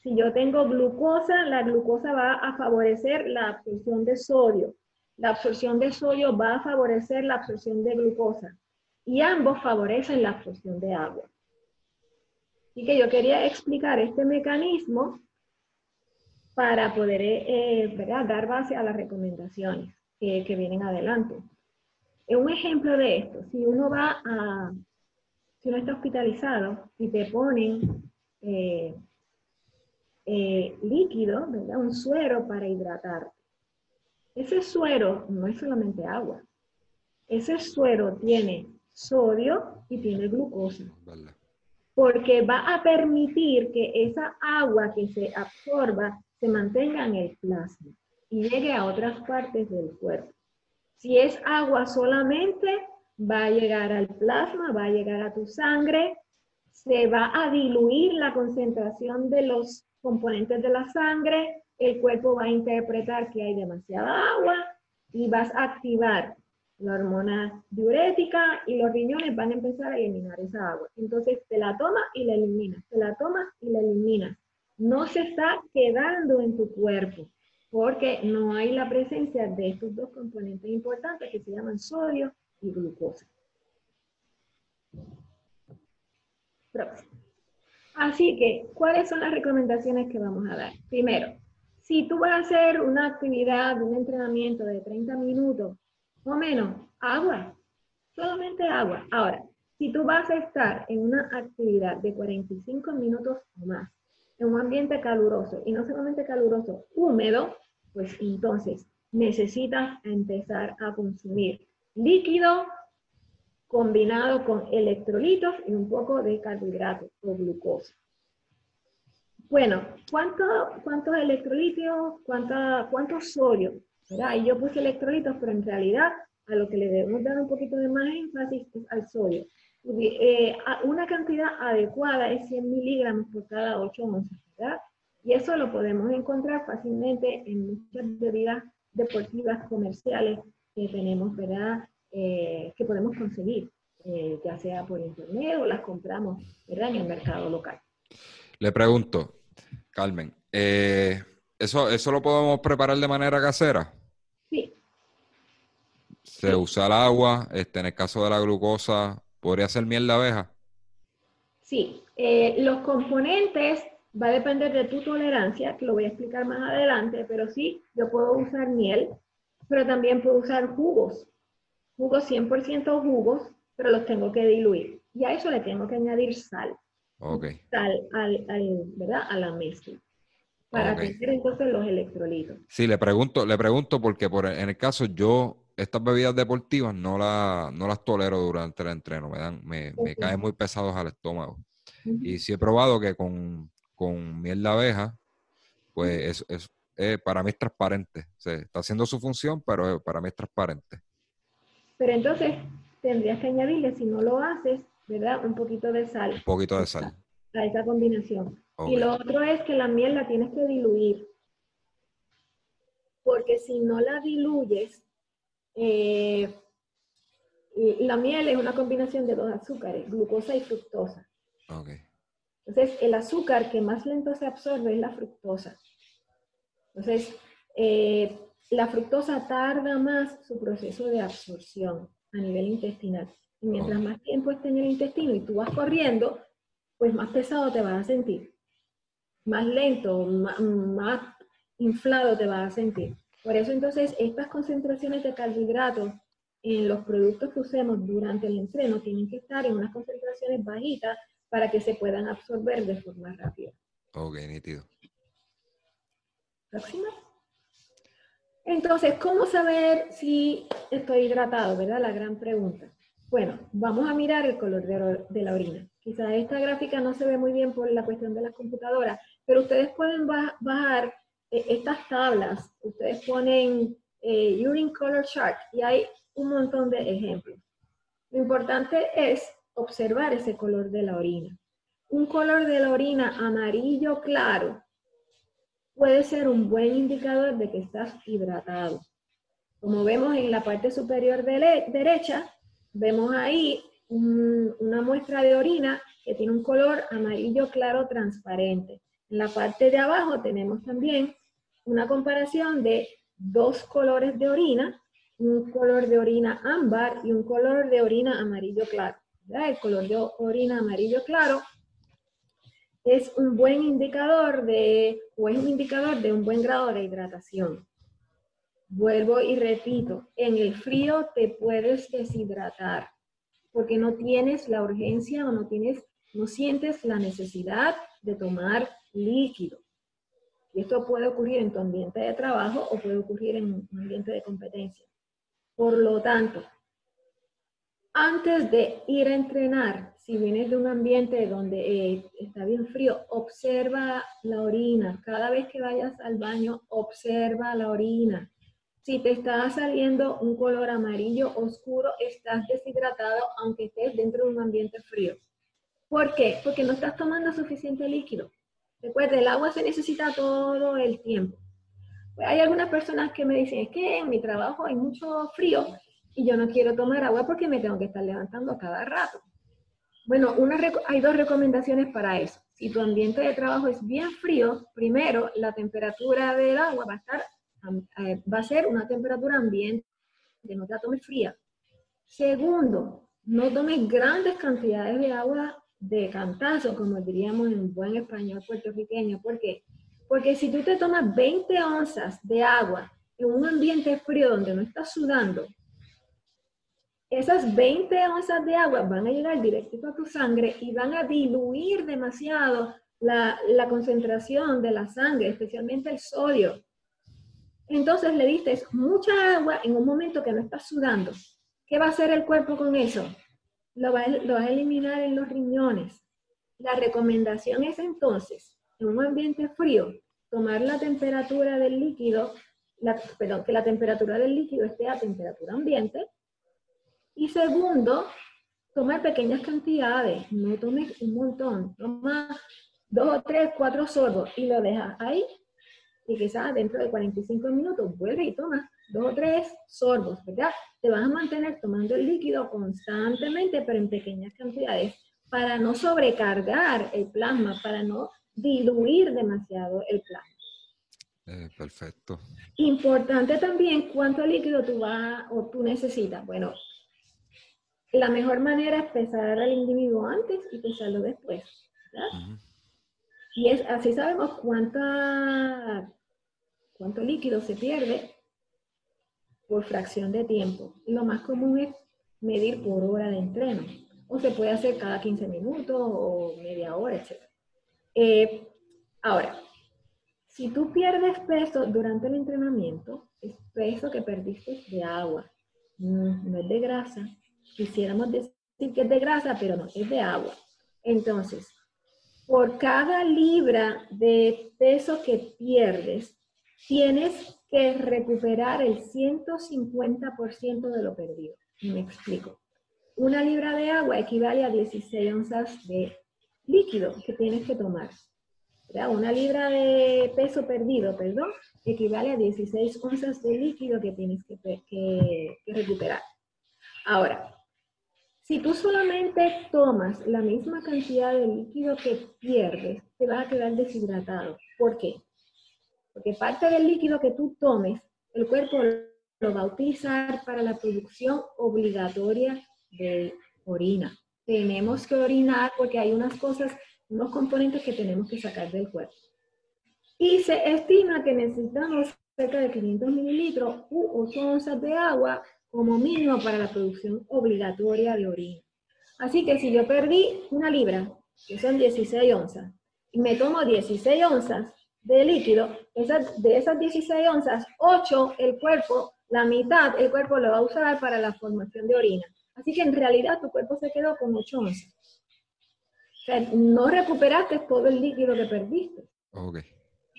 Si yo tengo glucosa, la glucosa va a favorecer la absorción de sodio. La absorción de sodio va a favorecer la absorción de glucosa. Y ambos favorecen la absorción de agua. Así que yo quería explicar este mecanismo para poder eh, dar base a las recomendaciones que, vienen adelante. Un ejemplo de esto, si uno va a, si uno está hospitalizado y te ponen eh, eh, líquido, ¿verdad? un suero para hidratar. Ese suero no es solamente agua. Ese suero tiene sodio y tiene glucosa. Porque va a permitir que esa agua que se absorba se mantenga en el plasma y llegue a otras partes del cuerpo. Si es agua solamente, va a llegar al plasma, va a llegar a tu sangre, se va a diluir la concentración de los componentes de la sangre, el cuerpo va a interpretar que hay demasiada agua y vas a activar la hormona diurética y los riñones van a empezar a eliminar esa agua. Entonces te la toma y la eliminas, te la toma y la eliminas no se está quedando en tu cuerpo porque no hay la presencia de estos dos componentes importantes que se llaman sodio y glucosa. Así que, ¿cuáles son las recomendaciones que vamos a dar? Primero, si tú vas a hacer una actividad, un entrenamiento de 30 minutos o menos, agua, solamente agua. Ahora, si tú vas a estar en una actividad de 45 minutos o más, en un ambiente caluroso, y no solamente caluroso, húmedo, pues entonces necesitas empezar a consumir líquido combinado con electrolitos y un poco de carbohidratos o glucosa. Bueno, ¿cuánto, ¿cuántos electrolitos, cuánta, cuánto sodio? ¿verdad? Y yo puse electrolitos, pero en realidad a lo que le debemos dar un poquito de más énfasis es al sodio. Eh, una cantidad adecuada es 100 miligramos por cada 8 onzas, ¿verdad? Y eso lo podemos encontrar fácilmente en muchas bebidas deportivas comerciales que tenemos, ¿verdad? Eh, que podemos conseguir, eh, ya sea por internet o las compramos ¿verdad? en el mercado local. Le pregunto, Carmen, ¿eso, ¿eso lo podemos preparar de manera casera? Sí. Se usa el agua, este, en el caso de la glucosa, ¿podría ser miel de abeja? Sí, los componentes va a depender de tu tolerancia, que lo voy a explicar más adelante, pero sí, yo puedo usar miel, pero también puedo usar jugos jugos 100% jugos, pero los tengo que diluir. Y a eso le tengo que añadir sal. Okay. Sal al, ¿verdad? a la mezcla. Para tener entonces los electrolitos. Sí, le pregunto, le pregunto porque por, en el caso yo estas bebidas deportivas no, la, no las tolero durante el entreno, me, dan, me, me caen muy pesados al estómago. Y sí he probado que con, con miel de abeja, pues es, es, eh, para mí es transparente. está haciendo su función, pero para mí es transparente. Pero entonces tendrías que añadirle, si no lo haces, ¿verdad? Un poquito de sal. Un poquito de sal. A esa combinación. Y lo otro es que la miel la tienes que diluir. Porque si no la diluyes, eh, la miel es una combinación de dos azúcares, glucosa y fructosa. Okay. Entonces, el azúcar que más lento se absorbe es la fructosa. Entonces, eh, la fructosa tarda más su proceso de absorción a nivel intestinal. Y mientras más tiempo esté en el intestino y tú vas corriendo, pues más pesado te vas a sentir. Más lento, más, inflado te vas a sentir. Por eso entonces estas concentraciones de carbohidratos en los productos que usemos durante el entreno tienen que estar en unas concentraciones bajitas para que se puedan absorber de forma rápida. Ok, nítido. Próxima. Entonces, ¿cómo saber si estoy hidratado? ¿Verdad? La gran pregunta. Bueno, vamos a mirar el color de, la orina. Quizás esta gráfica no se ve muy bien por la cuestión de las computadoras, pero ustedes pueden bajar eh, estas tablas. Ustedes ponen eh, Urine Color Chart y hay un montón de ejemplos. Lo importante es observar ese color de la orina. Un color de la orina amarillo claro puede ser un buen indicador de que estás hidratado. Como vemos en la parte superior derecha, vemos ahí una muestra de orina que tiene un color amarillo claro transparente. En la parte de abajo tenemos también una comparación de dos colores de orina, un color de orina ámbar y un color de orina amarillo claro. El color de orina amarillo claro es un buen indicador de, o es un indicador de un buen grado de hidratación. Vuelvo y repito, en el frío te puedes deshidratar porque no tienes la urgencia o no tienes, no sientes la necesidad de tomar líquido. Y esto puede ocurrir en tu ambiente de trabajo o puede ocurrir en un ambiente de competencia. Por lo tanto, antes de ir a entrenar, si vienes de un ambiente donde eh, está bien frío, observa la orina. Cada vez que vayas al baño, observa la orina. Si te está saliendo un color amarillo oscuro, estás deshidratado aunque estés dentro de un ambiente frío. ¿Por qué? Porque no estás tomando suficiente líquido. Recuerda, el agua se necesita todo el tiempo. Pues hay algunas personas que me dicen, es que en mi trabajo hay mucho frío y yo no quiero tomar agua porque me tengo que estar levantando cada rato. Bueno, hay dos recomendaciones para eso. Si tu ambiente de trabajo es bien frío, primero la temperatura del agua va a estar eh, va a ser una temperatura ambiente, que no te la tomes fría. Segundo, no tomes grandes cantidades de agua de cantazo, como diríamos en buen español puertorriqueño. ¿Por qué? Porque si tú te tomas 20 onzas de agua en un ambiente frío donde no estás sudando, esas 20 onzas de agua van a llegar directo a tu sangre y van a diluir demasiado la, la concentración de la sangre, especialmente el sodio. Entonces le diste mucha agua en un momento que no estás sudando. ¿Qué va a hacer el cuerpo con eso? Lo va, lo a eliminar en los riñones. La recomendación es entonces, en un ambiente frío, tomar la temperatura del líquido, perdón, que la temperatura del líquido esté a temperatura ambiente. Y segundo, tomar pequeñas cantidades, no tomes un montón, toma dos o tres, cuatro sorbos y lo dejas ahí y quizás dentro de 45 minutos vuelve y toma dos o tres sorbos, ¿verdad? Te vas a mantener tomando el líquido constantemente, pero en pequeñas cantidades, para no sobrecargar el plasma, para no diluir demasiado el plasma. Eh, perfecto. Importante también cuánto líquido tú vas o tú necesitas. Bueno, la mejor manera es pesar al individuo antes y pesarlo después. ¿verdad? Y es, así sabemos cuánta, cuánto líquido se pierde por fracción de tiempo. Lo más común es medir por hora de entreno. O se puede hacer cada 15 minutos o media hora, etc. Eh, ahora, si tú pierdes peso durante el entrenamiento, es peso que perdiste de agua, no, es de grasa. Quisiéramos decir que es de grasa, pero no, es de agua. Entonces, por cada libra de peso que pierdes, tienes que recuperar el 150% de lo perdido. me explico. Una libra de agua equivale a 16 onzas de líquido que tienes que tomar. Una libra de peso perdido, perdón, equivale a 16 onzas de líquido que tienes que, que recuperar. Ahora, si tú solamente tomas la misma cantidad de líquido que pierdes, te vas a quedar deshidratado. ¿Por qué? Porque parte del líquido que tú tomes, el cuerpo lo va a utilizar para la producción obligatoria de orina. Tenemos que orinar porque hay unas cosas, unos componentes que tenemos que sacar del cuerpo. Y se estima que necesitamos cerca de 500 mililitros u 8 onzas de agua como mínimo para la producción obligatoria de orina. Así que si yo perdí una libra, que son 16 onzas, y me tomo 16 onzas de líquido, de esas 16 onzas, 8 el cuerpo, la mitad el cuerpo lo va a usar para la formación de orina. Así que en realidad tu cuerpo se quedó con 8 onzas. O sea, no recuperaste todo el líquido que perdiste. Okay.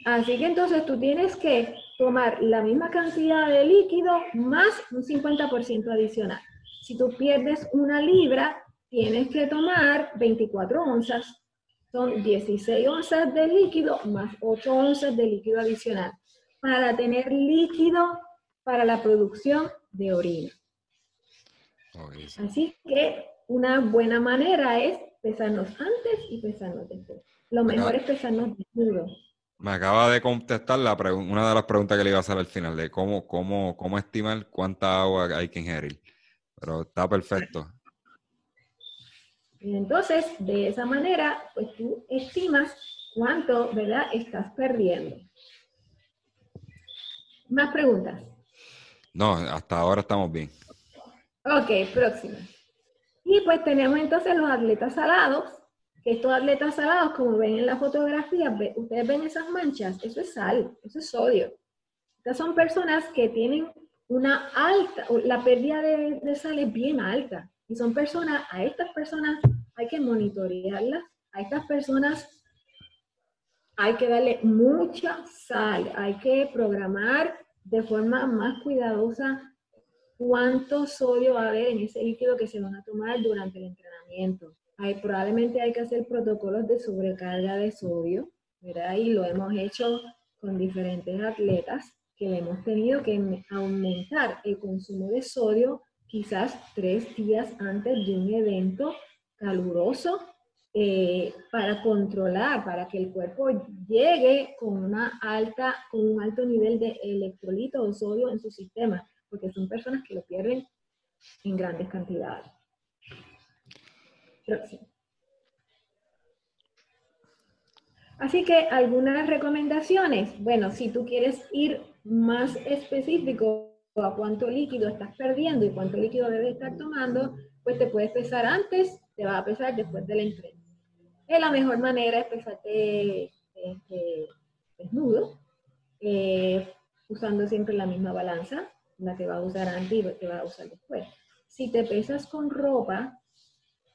Así que entonces tú tienes que tomar la misma cantidad de líquido más un 50% adicional. Si tú pierdes una libra, tienes que tomar 24 onzas. Son 16 onzas de líquido más 8 onzas de líquido adicional para tener líquido para la producción de orina. Así que una buena manera es pesarnos antes y pesarnos después. Lo mejor es pesarnos desnudos. Me acaba de contestar la una de las preguntas que le iba a hacer al final, de cómo, cómo, cómo estimar cuánta agua hay que ingerir. Pero está perfecto. Entonces, de esa manera, pues tú estimas cuánto, ¿verdad?, estás perdiendo. ¿Más preguntas? No, hasta ahora estamos bien. Ok, próxima. Y pues tenemos entonces los atletas salados, estos atletas salados, como ven en la fotografía, ustedes ven esas manchas, eso es sal, eso es sodio. Estas son personas que tienen una alta, la pérdida de, sal es bien alta. Y son personas, a estas personas hay que monitorearlas, a estas personas hay que darle mucha sal, hay que programar de forma más cuidadosa cuánto sodio va a haber en ese líquido que se van a tomar durante el entrenamiento probablemente hay que hacer protocolos de sobrecarga de sodio, ¿verdad? Y lo hemos hecho con diferentes atletas que hemos tenido que aumentar el consumo de sodio quizás tres días antes de un evento caluroso eh, para controlar, para que el cuerpo llegue con, una alta, con un alto nivel de electrolito o sodio en su sistema, porque son personas que lo pierden en grandes cantidades. Así que algunas recomendaciones, bueno, si tú quieres ir más específico a cuánto líquido estás perdiendo y cuánto líquido debes estar tomando, pues te puedes pesar antes, te va a pesar después del entreno. Es la mejor manera es pesarte este, desnudo, eh, usando siempre la misma balanza, la que va a usar antes y la que va a usar después. Si te pesas con ropa,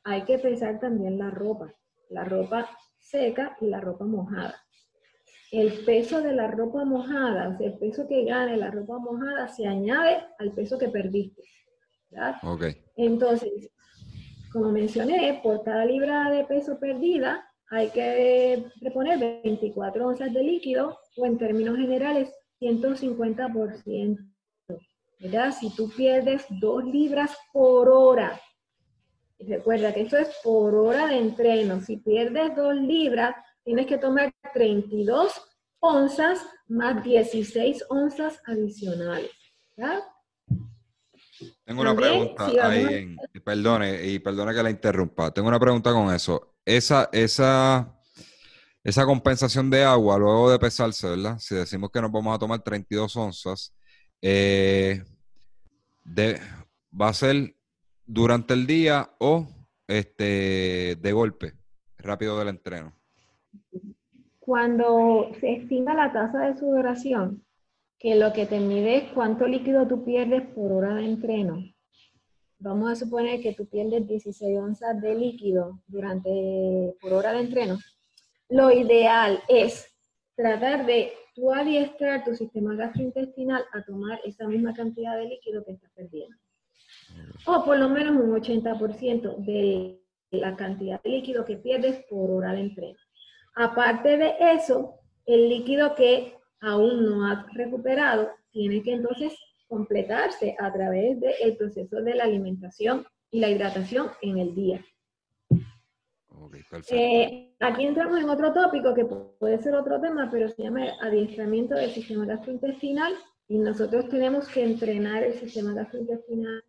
hay que pesar también la ropa, la ropa seca y la ropa mojada. El peso de la ropa mojada, o sea, el peso que gane la ropa mojada se añade al peso que perdiste. Okay. Entonces, como mencioné, por cada libra de peso perdida hay que reponer 24 onzas de líquido o en términos generales 150%. ¿verdad? Si tú pierdes 2 libras por hora, recuerda que esto es por hora de entreno, si pierdes 2 libras, tienes que tomar 32 onzas más 16 onzas adicionales. ¿verdad? Tengo una pregunta ahí, perdone, y perdone que la interrumpa. Tengo una pregunta con eso. Esa, esa, esa compensación de agua luego de pesarse, ¿verdad? Si decimos que nos vamos a tomar 32 onzas, eh, ¿va a ser durante el día o este, de golpe, rápido del entreno? Cuando se estima la tasa de sudoración, que lo que te mide es cuánto líquido tú pierdes por hora de entreno. Vamos a suponer que tú pierdes 16 onzas de líquido durante por hora de entreno. Lo ideal es tratar de tú adiestrar tu sistema gastrointestinal a tomar esa misma cantidad de líquido que estás perdiendo. O por lo menos un 80% de la cantidad de líquido que pierdes por hora de entreno. Aparte de eso, el líquido que aún no has recuperado tiene que entonces completarse a través del proceso de la alimentación y la hidratación en el día. Eh, aquí entramos en otro tópico que puede ser otro tema, pero se llama adiestramiento del sistema gastrointestinal y nosotros tenemos que entrenar el sistema gastrointestinal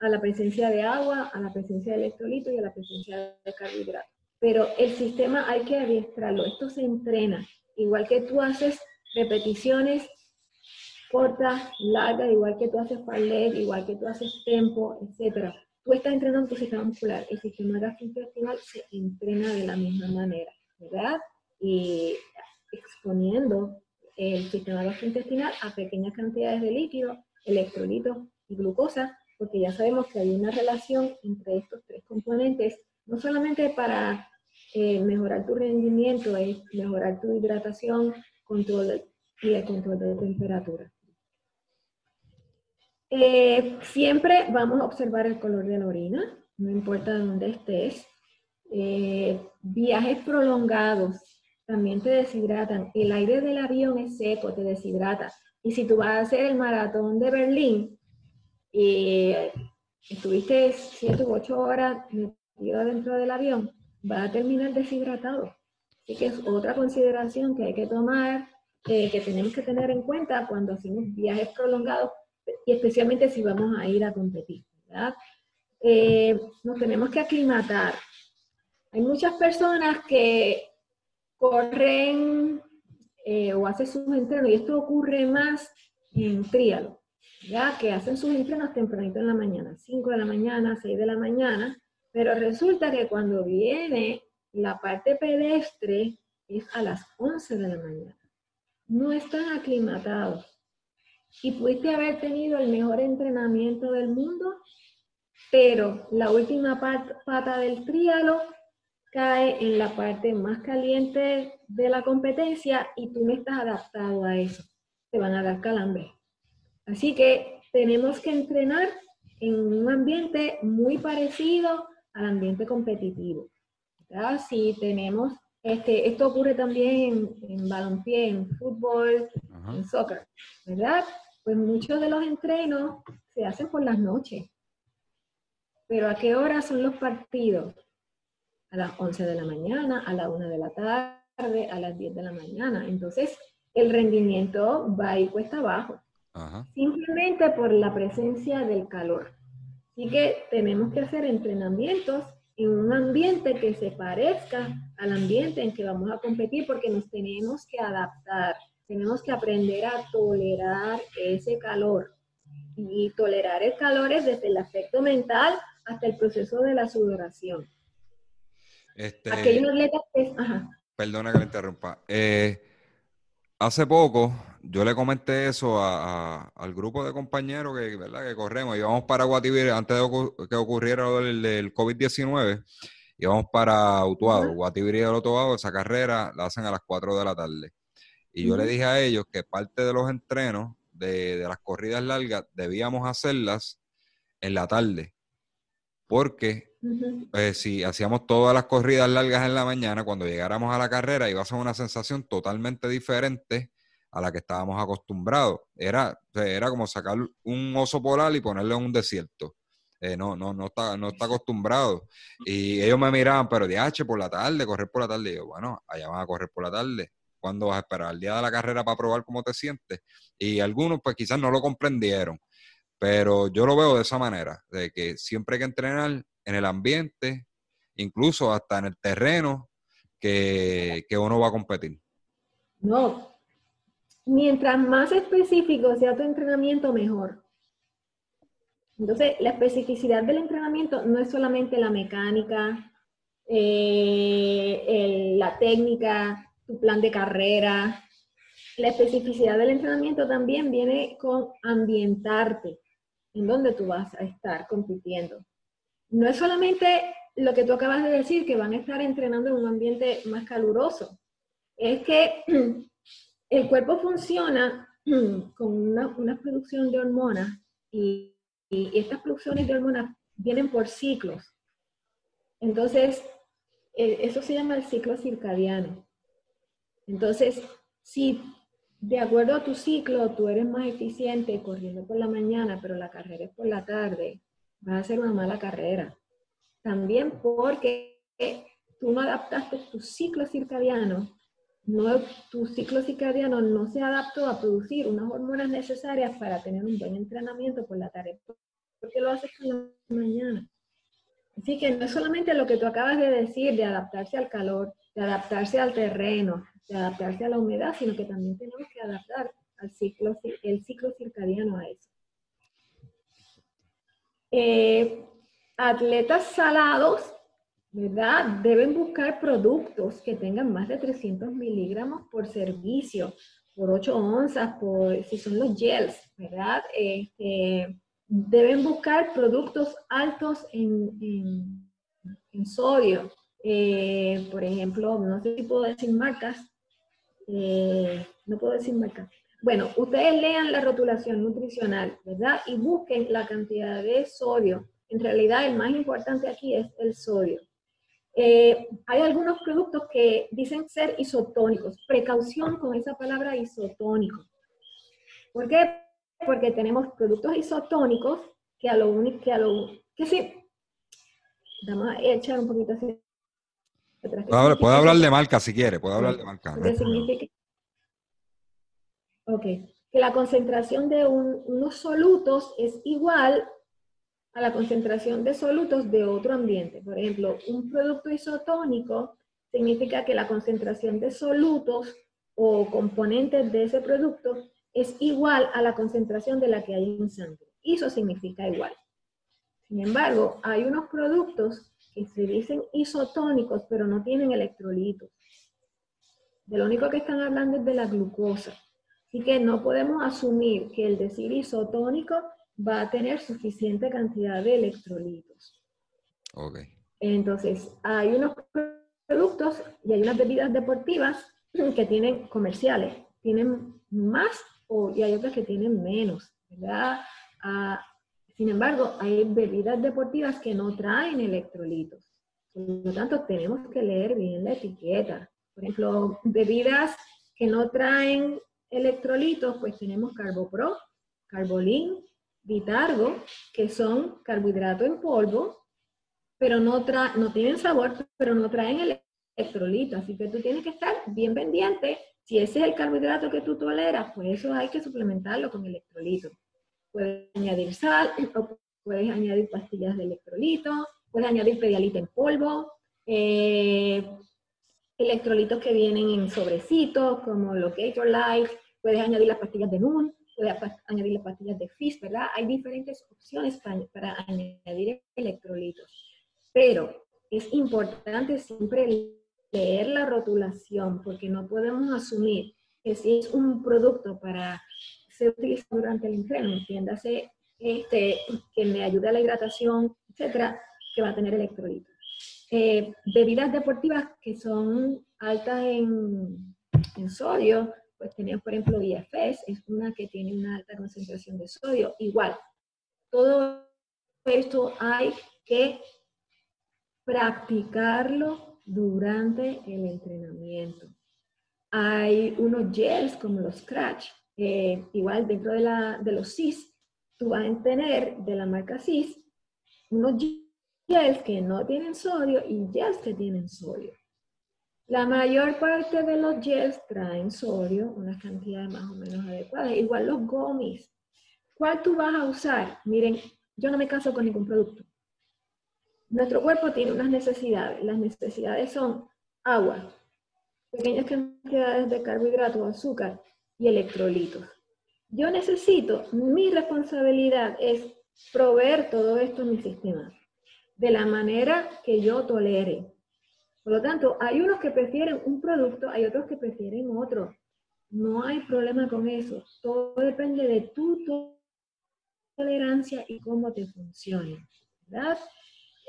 a la presencia de agua, a la presencia de electrolito y a la presencia de carbohidratos. Pero el sistema hay que adiestrarlo, esto se entrena, igual que tú haces repeticiones cortas, largas, igual que tú haces parlet, igual que tú haces tempo, etc. Tú estás entrenando tu sistema muscular, el sistema gastrointestinal se entrena de la misma manera, ¿verdad? Y exponiendo el sistema gastrointestinal a pequeñas cantidades de líquido, electrolitos y glucosa, porque ya sabemos que hay una relación entre estos tres componentes, no solamente para eh, mejorar tu rendimiento, es mejorar tu hidratación, control y el control de temperatura. Eh, siempre vamos a observar el color de la orina, no importa dónde estés. Eh, viajes prolongados también te deshidratan. El aire del avión es seco, te deshidrata. Y si tú vas a hacer el maratón de Berlín y estuviste 7 u 8 horas metido dentro del avión, vas a terminar deshidratado. Así que es otra consideración que hay que tomar, eh, que tenemos que tener en cuenta cuando hacemos viajes prolongados y especialmente si vamos a ir a competir, ¿verdad? Eh, nos tenemos que aclimatar. Hay muchas personas que corren eh, o hacen sus entrenos, y esto ocurre más en trialo, ya que hacen sus entrenos tempranito en la mañana, 5 de la mañana, 6 de la mañana, pero resulta que cuando viene la parte pedestre es a las 11 de la mañana. No están aclimatados. Y pudiste haber tenido el mejor entrenamiento del mundo, pero la última pata del tríalo cae en la parte más caliente de la competencia y tú no estás adaptado a eso. Te van a dar calambre. Así que tenemos que entrenar en un ambiente muy parecido al ambiente competitivo. Si tenemos, este, esto ocurre también en, en balompié, en fútbol, en soccer, ¿verdad? Pues muchos de los entrenos se hacen por las noches. Pero ¿a qué hora son los partidos? A las 11 de la mañana, a la 1 de la tarde, a las 10 de la mañana. Entonces, el rendimiento va y cuesta abajo. Simplemente por la presencia del calor. Así que tenemos que hacer entrenamientos en un ambiente que se parezca al ambiente en que vamos a competir porque nos tenemos que adaptar, tenemos que aprender a tolerar ese calor. Y tolerar el calor es desde el aspecto mental hasta el proceso de la sudoración. Este, Perdona que le interrumpa. Eh, hace poco yo le comenté eso al grupo de compañeros que, ¿verdad? que corremos. Íbamos para Guatibir antes de que ocurriera lo del, COVID-19. Íbamos para Utuado. Guatibir y el Utuado, esa carrera la hacen a las 4 de la tarde. Y yo le dije a ellos que parte de los entrenos de, las corridas largas debíamos hacerlas en la tarde. Porque eh, si hacíamos todas las corridas largas en la mañana, cuando llegáramos a la carrera iba a ser una sensación totalmente diferente a la que estábamos acostumbrados. Era, era como sacar un oso polar y ponerle en un desierto. Eh, no, no, no está, no está acostumbrado. Y ellos me miraban, pero de H por la tarde, correr por la tarde. Y yo, bueno, allá van a correr por la tarde. ¿Cuándo vas a esperar? El día de la carrera para probar cómo te sientes. Y algunos, pues quizás no lo comprendieron. Pero yo lo veo de esa manera, de que siempre hay que entrenar en el ambiente, incluso hasta en el terreno que, que uno va a competir. No, mientras más específico sea tu entrenamiento, mejor. Entonces, la especificidad del entrenamiento no es solamente la mecánica, eh, la técnica, tu plan de carrera. La especificidad del entrenamiento también viene con ambientarte en donde tú vas a estar compitiendo. No es solamente lo que tú acabas de decir, que van a estar entrenando en un ambiente más caluroso. Es que el cuerpo funciona con una, producción de hormonas y, estas producciones de hormonas vienen por ciclos. Entonces, eh, eso se llama el ciclo circadiano. Entonces, si de acuerdo a tu ciclo tú eres más eficiente corriendo por la mañana, pero la carrera es por la tarde, vas a hacer una mala carrera. También porque tú no adaptaste tu ciclo circadiano no, tu ciclo circadiano no se adaptó a producir unas hormonas necesarias para tener un buen entrenamiento por la tarde, porque lo haces por la mañana. Así que no es solamente lo que tú acabas de decir, de adaptarse al calor, de adaptarse al terreno, de adaptarse a la humedad, sino que también tenemos que adaptar al ciclo, el ciclo circadiano a eso. Eh, atletas salados ¿verdad? Deben buscar productos que tengan más de 300 miligramos por servicio, por 8 onzas, por, si son los gels, ¿verdad? Este, deben buscar productos altos en, sodio. Eh, por ejemplo, no sé si puedo decir marcas. Eh, no puedo decir marcas. Bueno, ustedes lean la rotulación nutricional, ¿verdad? Y busquen la cantidad de sodio. En realidad, el más importante aquí es el sodio. Eh, hay algunos productos que dicen ser isotónicos. Precaución con esa palabra isotónico. ¿Por qué? Porque tenemos productos isotónicos que a lo único, que a lo, que sí, vamos a echar un poquito así. Puede, hablar de marca si quiere, puede hablar de marca. ok, que la concentración de unos solutos es igual a la concentración de solutos de otro ambiente. Por ejemplo, un producto isotónico significa que la concentración de solutos o componentes de ese producto es igual a la concentración de la que hay en sangre. Iso significa igual. Sin embargo, hay unos productos que se dicen isotónicos, pero no tienen electrolitos. De lo único que están hablando es de la glucosa. Así que no podemos asumir que el decir isotónico va a tener suficiente cantidad de electrolitos. Ok. Entonces, hay unos productos y hay unas bebidas deportivas que tienen comerciales, tienen más o, y hay otras que tienen menos, ¿verdad? Ah, sin embargo, hay bebidas deportivas que no traen electrolitos. Por lo tanto, tenemos que leer bien la etiqueta. Por ejemplo, bebidas que no traen electrolitos, pues tenemos Carbopro, Carbolín, Vitargo, que son carbohidratos en polvo, pero no, no tienen sabor, pero no traen electrolito. Así que tú tienes que estar bien pendiente. Si ese es el carbohidrato que tú toleras, pues eso hay que suplementarlo con electrolito. Puedes añadir sal o puedes añadir pastillas de electrolito, puedes añadir pedialite en polvo, eh, electrolitos que vienen en sobrecitos, como los Gatorlight, puedes añadir las pastillas de NUN, puedes añadir las pastillas de FIS, ¿verdad? Hay diferentes opciones para, añadir electrolitos. Pero es importante siempre leer la rotulación, porque no podemos asumir que si es un producto para ser utilizado durante el entreno, entiéndase este, que me ayude a la hidratación, etcétera, que va a tener electrolitos. Eh, bebidas deportivas que son altas en, en, sodio, pues tenemos por ejemplo IFS, es una que tiene una alta concentración de sodio. Igual, todo esto hay que practicarlo durante el entrenamiento. Hay unos gels como los Scratch, eh, igual dentro de, la, de los CIS, tú vas a tener de la marca CIS unos gels que no tienen sodio y gels que tienen sodio. La mayor parte de los gels traen sodio, unas cantidades más o menos adecuadas. Igual los gomis. ¿Cuál tú vas a usar? Miren, yo no me caso con ningún producto. Nuestro cuerpo tiene unas necesidades. Las necesidades son agua, pequeñas cantidades de carbohidratos, azúcar y electrolitos. Yo necesito, mi responsabilidad es proveer todo esto en mi sistema de la manera que yo tolere. Por lo tanto, hay unos que prefieren un producto, hay otros que prefieren otro. No hay problema con eso. Todo depende de tu tolerancia y cómo te funcione. ¿verdad?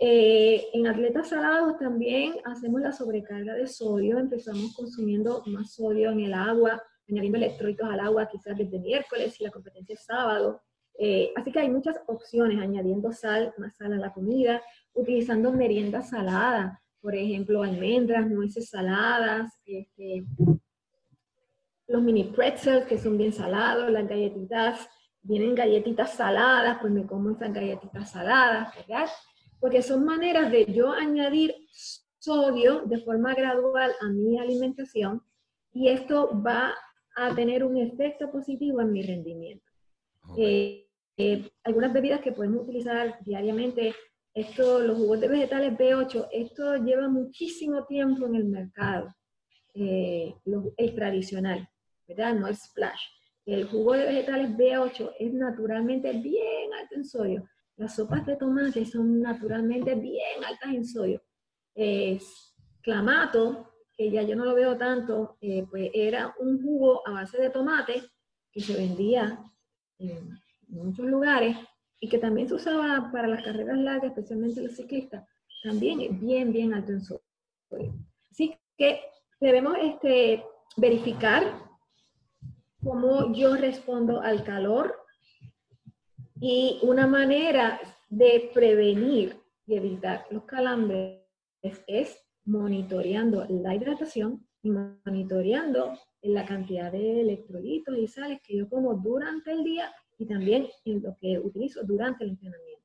Eh, en atletas salados también hacemos la sobrecarga de sodio, empezamos consumiendo más sodio en el agua, añadiendo electrolitos al agua quizás desde miércoles si la competencia es sábado. Eh, así que hay muchas opciones, añadiendo sal, más sal a la comida, utilizando merienda salada, por ejemplo, almendras, nueces saladas, este, los mini pretzels que son bien salados, las galletitas, vienen galletitas saladas, pues me como esas galletitas saladas, ¿verdad? Porque son maneras de yo añadir sodio de forma gradual a mi alimentación y esto va a tener un efecto positivo en mi rendimiento. Eh, eh, algunas bebidas que podemos utilizar diariamente, esto, los jugos de vegetales B8, esto lleva muchísimo tiempo en el mercado, eh, el tradicional, ¿verdad? No es splash. El jugo de vegetales B8 es naturalmente bien alto en sodio. Las sopas de tomate son naturalmente bien altas en sodio. clamato, que ya yo no lo veo tanto, eh, pues era un jugo a base de tomate que se vendía en muchos lugares y que también se usaba para las carreras largas, especialmente los ciclistas, también es bien, bien alto en sodio. Así que debemos este, verificar cómo yo respondo al calor y una manera de prevenir y evitar los calambres es monitoreando la hidratación y monitoreando la cantidad de electrolitos y sales que yo como durante el día y también en lo que utilizo durante el entrenamiento.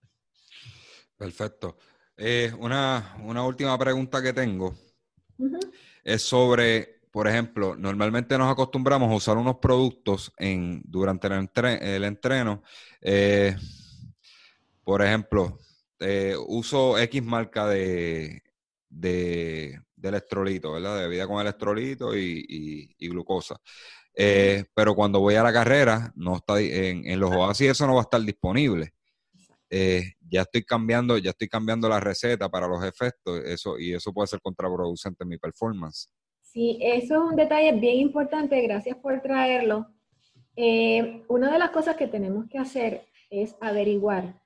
Perfecto. Eh, una, última pregunta que tengo es sobre, por ejemplo, normalmente nos acostumbramos a usar unos productos en, durante el, entreno. Eh, por ejemplo, eh, uso X marca de, de, electrolito, ¿verdad? De bebida con electrolito y, glucosa. Eh, pero cuando voy a la carrera, no está en, los oasis eso no va a estar disponible. Eh, ya estoy cambiando, ya estoy cambiando la receta para los efectos, eso, y eso puede ser contraproducente en mi performance. Sí, eso es un detalle bien importante, gracias por traerlo. Eh, una de las cosas que tenemos que hacer es averiguar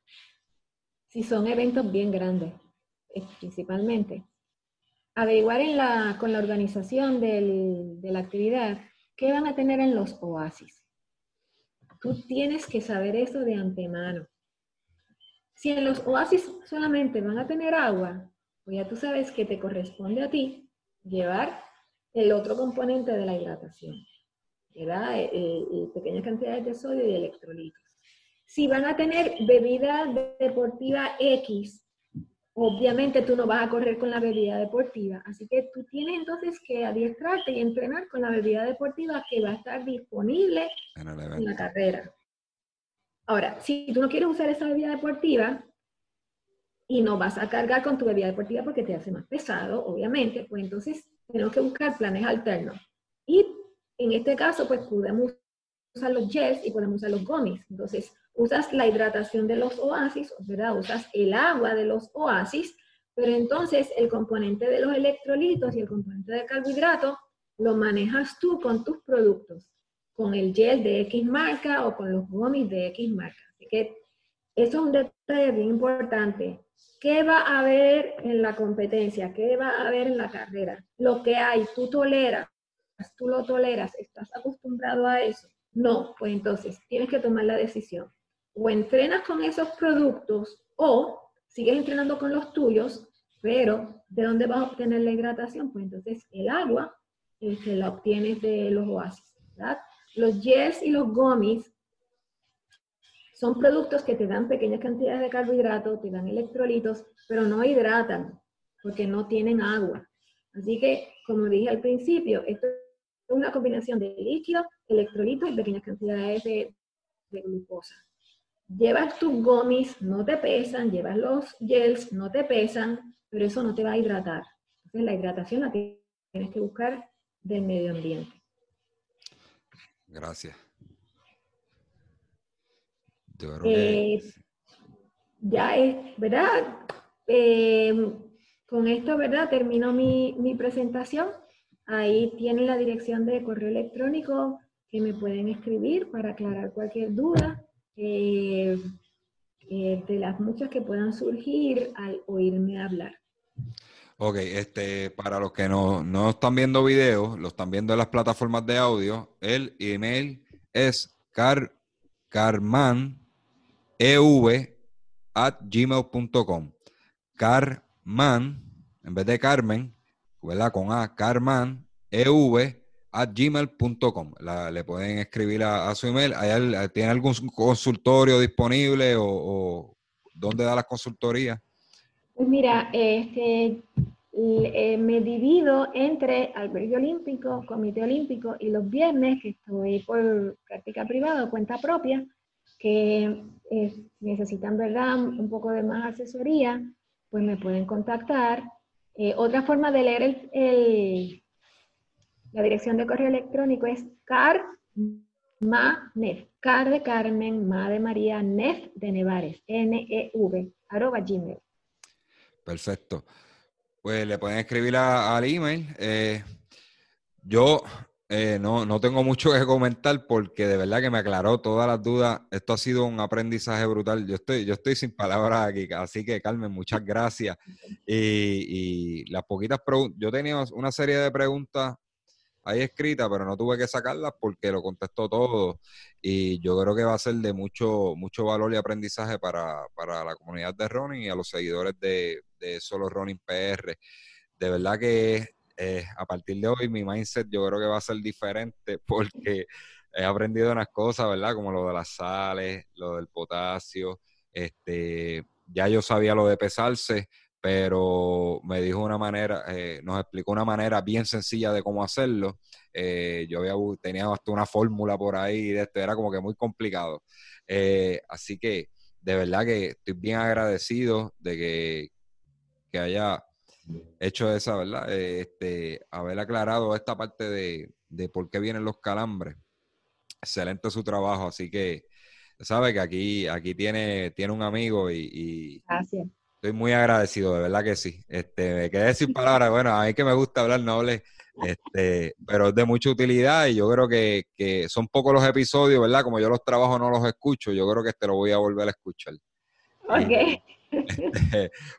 si son eventos bien grandes, principalmente averiguar con la organización de la actividad qué van a tener en los oasis. Tú tienes que saber eso de antemano. Si en los oasis solamente van a tener agua, pues ya tú sabes que te corresponde a ti llevar el otro componente de la hidratación, ¿verdad? Eh, eh, pequeñas cantidades de sodio y electrolitos. Si van a tener bebida deportiva X, obviamente tú no vas a correr con la bebida deportiva, así que tú tienes entonces que adiestrarte y entrenar con la bebida deportiva que va a estar disponible en, la carrera. Ahora, si tú no quieres usar esa bebida deportiva, y no vas a cargar con tu bebida deportiva porque te hace más pesado, obviamente, pues entonces tenemos que buscar planes alternos. Y en este caso, pues podemos usar los gels y podemos usar los gummies. Entonces, usas la hidratación de los oasis, ¿verdad? Usas el agua de los oasis, pero entonces el componente de los electrolitos y el componente de carbohidratos lo manejas tú con tus productos, con el gel de X marca o con los gummies de X marca. Así que eso es un detalle bien importante. ¿Qué va a haber en la competencia? ¿Qué va a haber en la carrera? Lo que hay, tú toleras, tú lo toleras, estás acostumbrado a eso. No, pues entonces tienes que tomar la decisión. O entrenas con esos productos o sigues entrenando con los tuyos, pero ¿de dónde vas a obtener la hidratación? Pues entonces el agua este, la obtienes de los oasis, ¿verdad? Los gels y los gummies son productos que te dan pequeñas cantidades de carbohidratos, te dan electrolitos, pero no hidratan porque no tienen agua. Así que, como dije al principio, esto es una combinación de líquido, electrolitos y pequeñas cantidades de, glucosa. Llevas tus gummies, no te pesan, llevas los gels, no te pesan, pero eso no te va a hidratar. Entonces, la hidratación la tienes que buscar del medio ambiente. Gracias. Eh, ya es, ¿verdad? Eh, con esto, ¿verdad? Termino mi, presentación. Ahí tienen la dirección de correo electrónico que me pueden escribir para aclarar cualquier duda eh, de las muchas que puedan surgir al oírme hablar. Ok, este, para los que no, no están viendo videos, lo están viendo en las plataformas de audio, el email es car, carman ev at gmail.com. Carman, en vez de Carmen, ¿verdad? Con A, Carman ev at gmail.com. Le pueden escribir a, su email. ¿Tiene algún consultorio disponible o, dónde da las consultorías? Pues mira, este, eh, me divido entre albergue olímpico, comité olímpico y los viernes que estoy por práctica privada o cuenta propia, que eh, necesitan, ¿verdad?, un poco de más asesoría, pues me pueden contactar. Eh, otra forma de leer el, la dirección de correo electrónico es carmanef, car de Carmen, ma de María, nef de Nevares, N-E-V, arroba gmail. Perfecto. Pues le pueden escribir al email. Eh, yo eh, no, no tengo mucho que comentar porque de verdad que me aclaró todas las dudas. Esto ha sido un aprendizaje brutal. Yo estoy, yo estoy sin palabras aquí, así que Carmen, muchas gracias. Y, y las poquitas preguntas, yo tenía una serie de preguntas ahí escritas, pero no tuve que sacarlas porque lo contestó todo. Y yo creo que va a ser de mucho, mucho valor y aprendizaje para, la comunidad de running y a los seguidores de, de Solo Running PR. De verdad que eh, a partir de hoy mi mindset yo creo que va a ser diferente porque he aprendido unas cosas, ¿verdad? Como lo de las sales, lo del potasio, este, ya yo sabía lo de pesarse, pero me dijo una manera, eh, nos explicó una manera bien sencilla de cómo hacerlo. Eh, yo había, tenía hasta una fórmula por ahí, de esto era como que muy complicado. así que de verdad que estoy bien agradecido de que, que haya hecho esa, ¿verdad? Este, haber aclarado esta parte de, de por qué vienen los calambres. Excelente su trabajo, así que sabe que aquí, aquí tiene, tiene un amigo y, estoy muy agradecido, de verdad que sí. Este, me quedé sin palabras, bueno, a mí que me gusta hablar, no este, pero es de mucha utilidad y yo creo que, que son pocos los episodios, ¿verdad? Como yo los trabajo no los escucho, yo creo que este lo voy a volver a escuchar. Ok.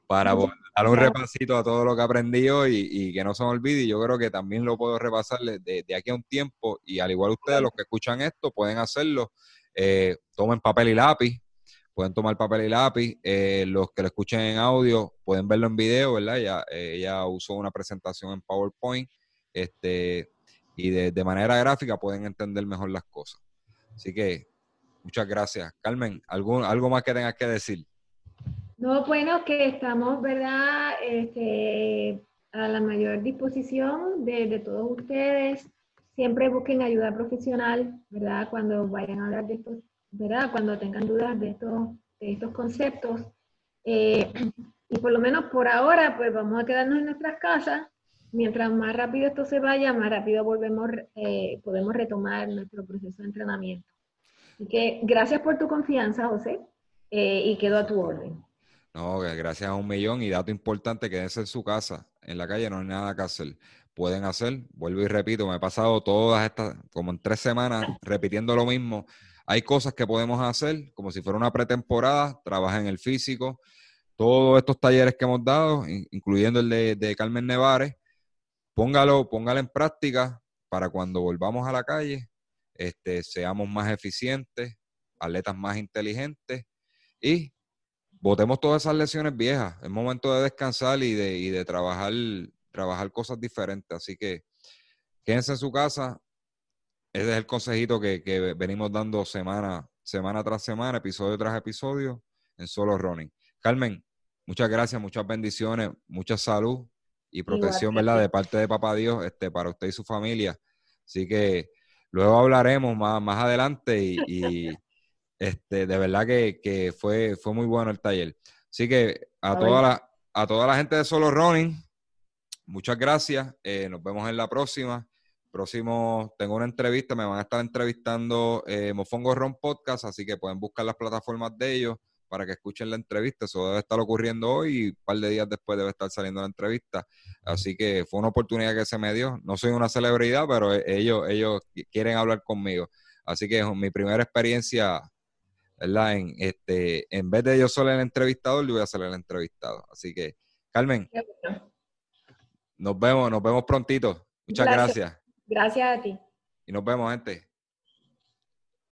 para dar un repasito a todo lo que aprendí hoy y, que no se me olvide. Y yo creo que también lo puedo repasar de, aquí a un tiempo. Y al igual ustedes, los que escuchan esto, pueden hacerlo. Eh, tomen papel y lápiz. Pueden tomar papel y lápiz. Eh, los que lo escuchen en audio pueden verlo en video, ¿verdad? Ella, ella usó una presentación en PowerPoint. Este, y de, de manera gráfica pueden entender mejor las cosas. Así que muchas gracias. Carmen, ¿algún, ¿algo más que tengas que decir? No, bueno, que estamos, ¿verdad? Este, a la mayor disposición de, todos ustedes. Siempre busquen ayuda profesional, ¿verdad? Cuando vayan a hablar de esto, ¿verdad? Cuando tengan dudas de estos, de estos conceptos. Eh, Y por lo menos por ahora, pues vamos a quedarnos en nuestras casas. Mientras más rápido esto se vaya, más rápido volvemos, eh, podemos retomar nuestro proceso de entrenamiento. Así que gracias por tu confianza, José, eh, y quedo a tu orden. No, gracias a un millón y dato importante, quédense en su casa, en la calle no hay nada que hacer. Pueden hacer, vuelvo y repito, me he pasado todas estas, como en tres semanas, repitiendo lo mismo. Hay cosas que podemos hacer, como si fuera una pretemporada, trabaja en el físico, todos estos talleres que hemos dado, incluyendo el de, Carmen Nevares, póngalo, póngalo en práctica para cuando volvamos a la calle, este, seamos más eficientes, atletas más inteligentes y botemos todas esas lesiones viejas. Es momento de descansar y de, de trabajar, trabajar cosas diferentes. Así que quédense en su casa. Ese es el consejito que, que venimos dando semana, semana tras semana, episodio tras episodio en Solo Running. Carmen, muchas gracias, muchas bendiciones, mucha salud y protección, ¿verdad? De parte de Papá Dios este, para usted y su familia. Así que luego hablaremos más, más adelante y, este, de verdad que, fue, fue muy bueno el taller. Así que a toda la, a toda la gente de Solo Running, muchas gracias. Eh, nos vemos en la próxima. Próximo, tengo una entrevista, me van a estar entrevistando eh, Mofongo Ron Podcast, así que pueden buscar las plataformas de ellos para que escuchen la entrevista. Eso debe estar ocurriendo hoy y un par de días después debe estar saliendo la entrevista. Así que fue una oportunidad que se me dio. No soy una celebridad, pero e-, ellos, ellos quieren hablar conmigo. Así que es mi primera experiencia, ¿verdad? En, este, en vez de yo solo el entrevistador, yo voy a ser el entrevistado. Así que, Carmen, nos vemos, nos vemos prontito. Muchas gracias. Gracias a ti. Y nos vemos, gente.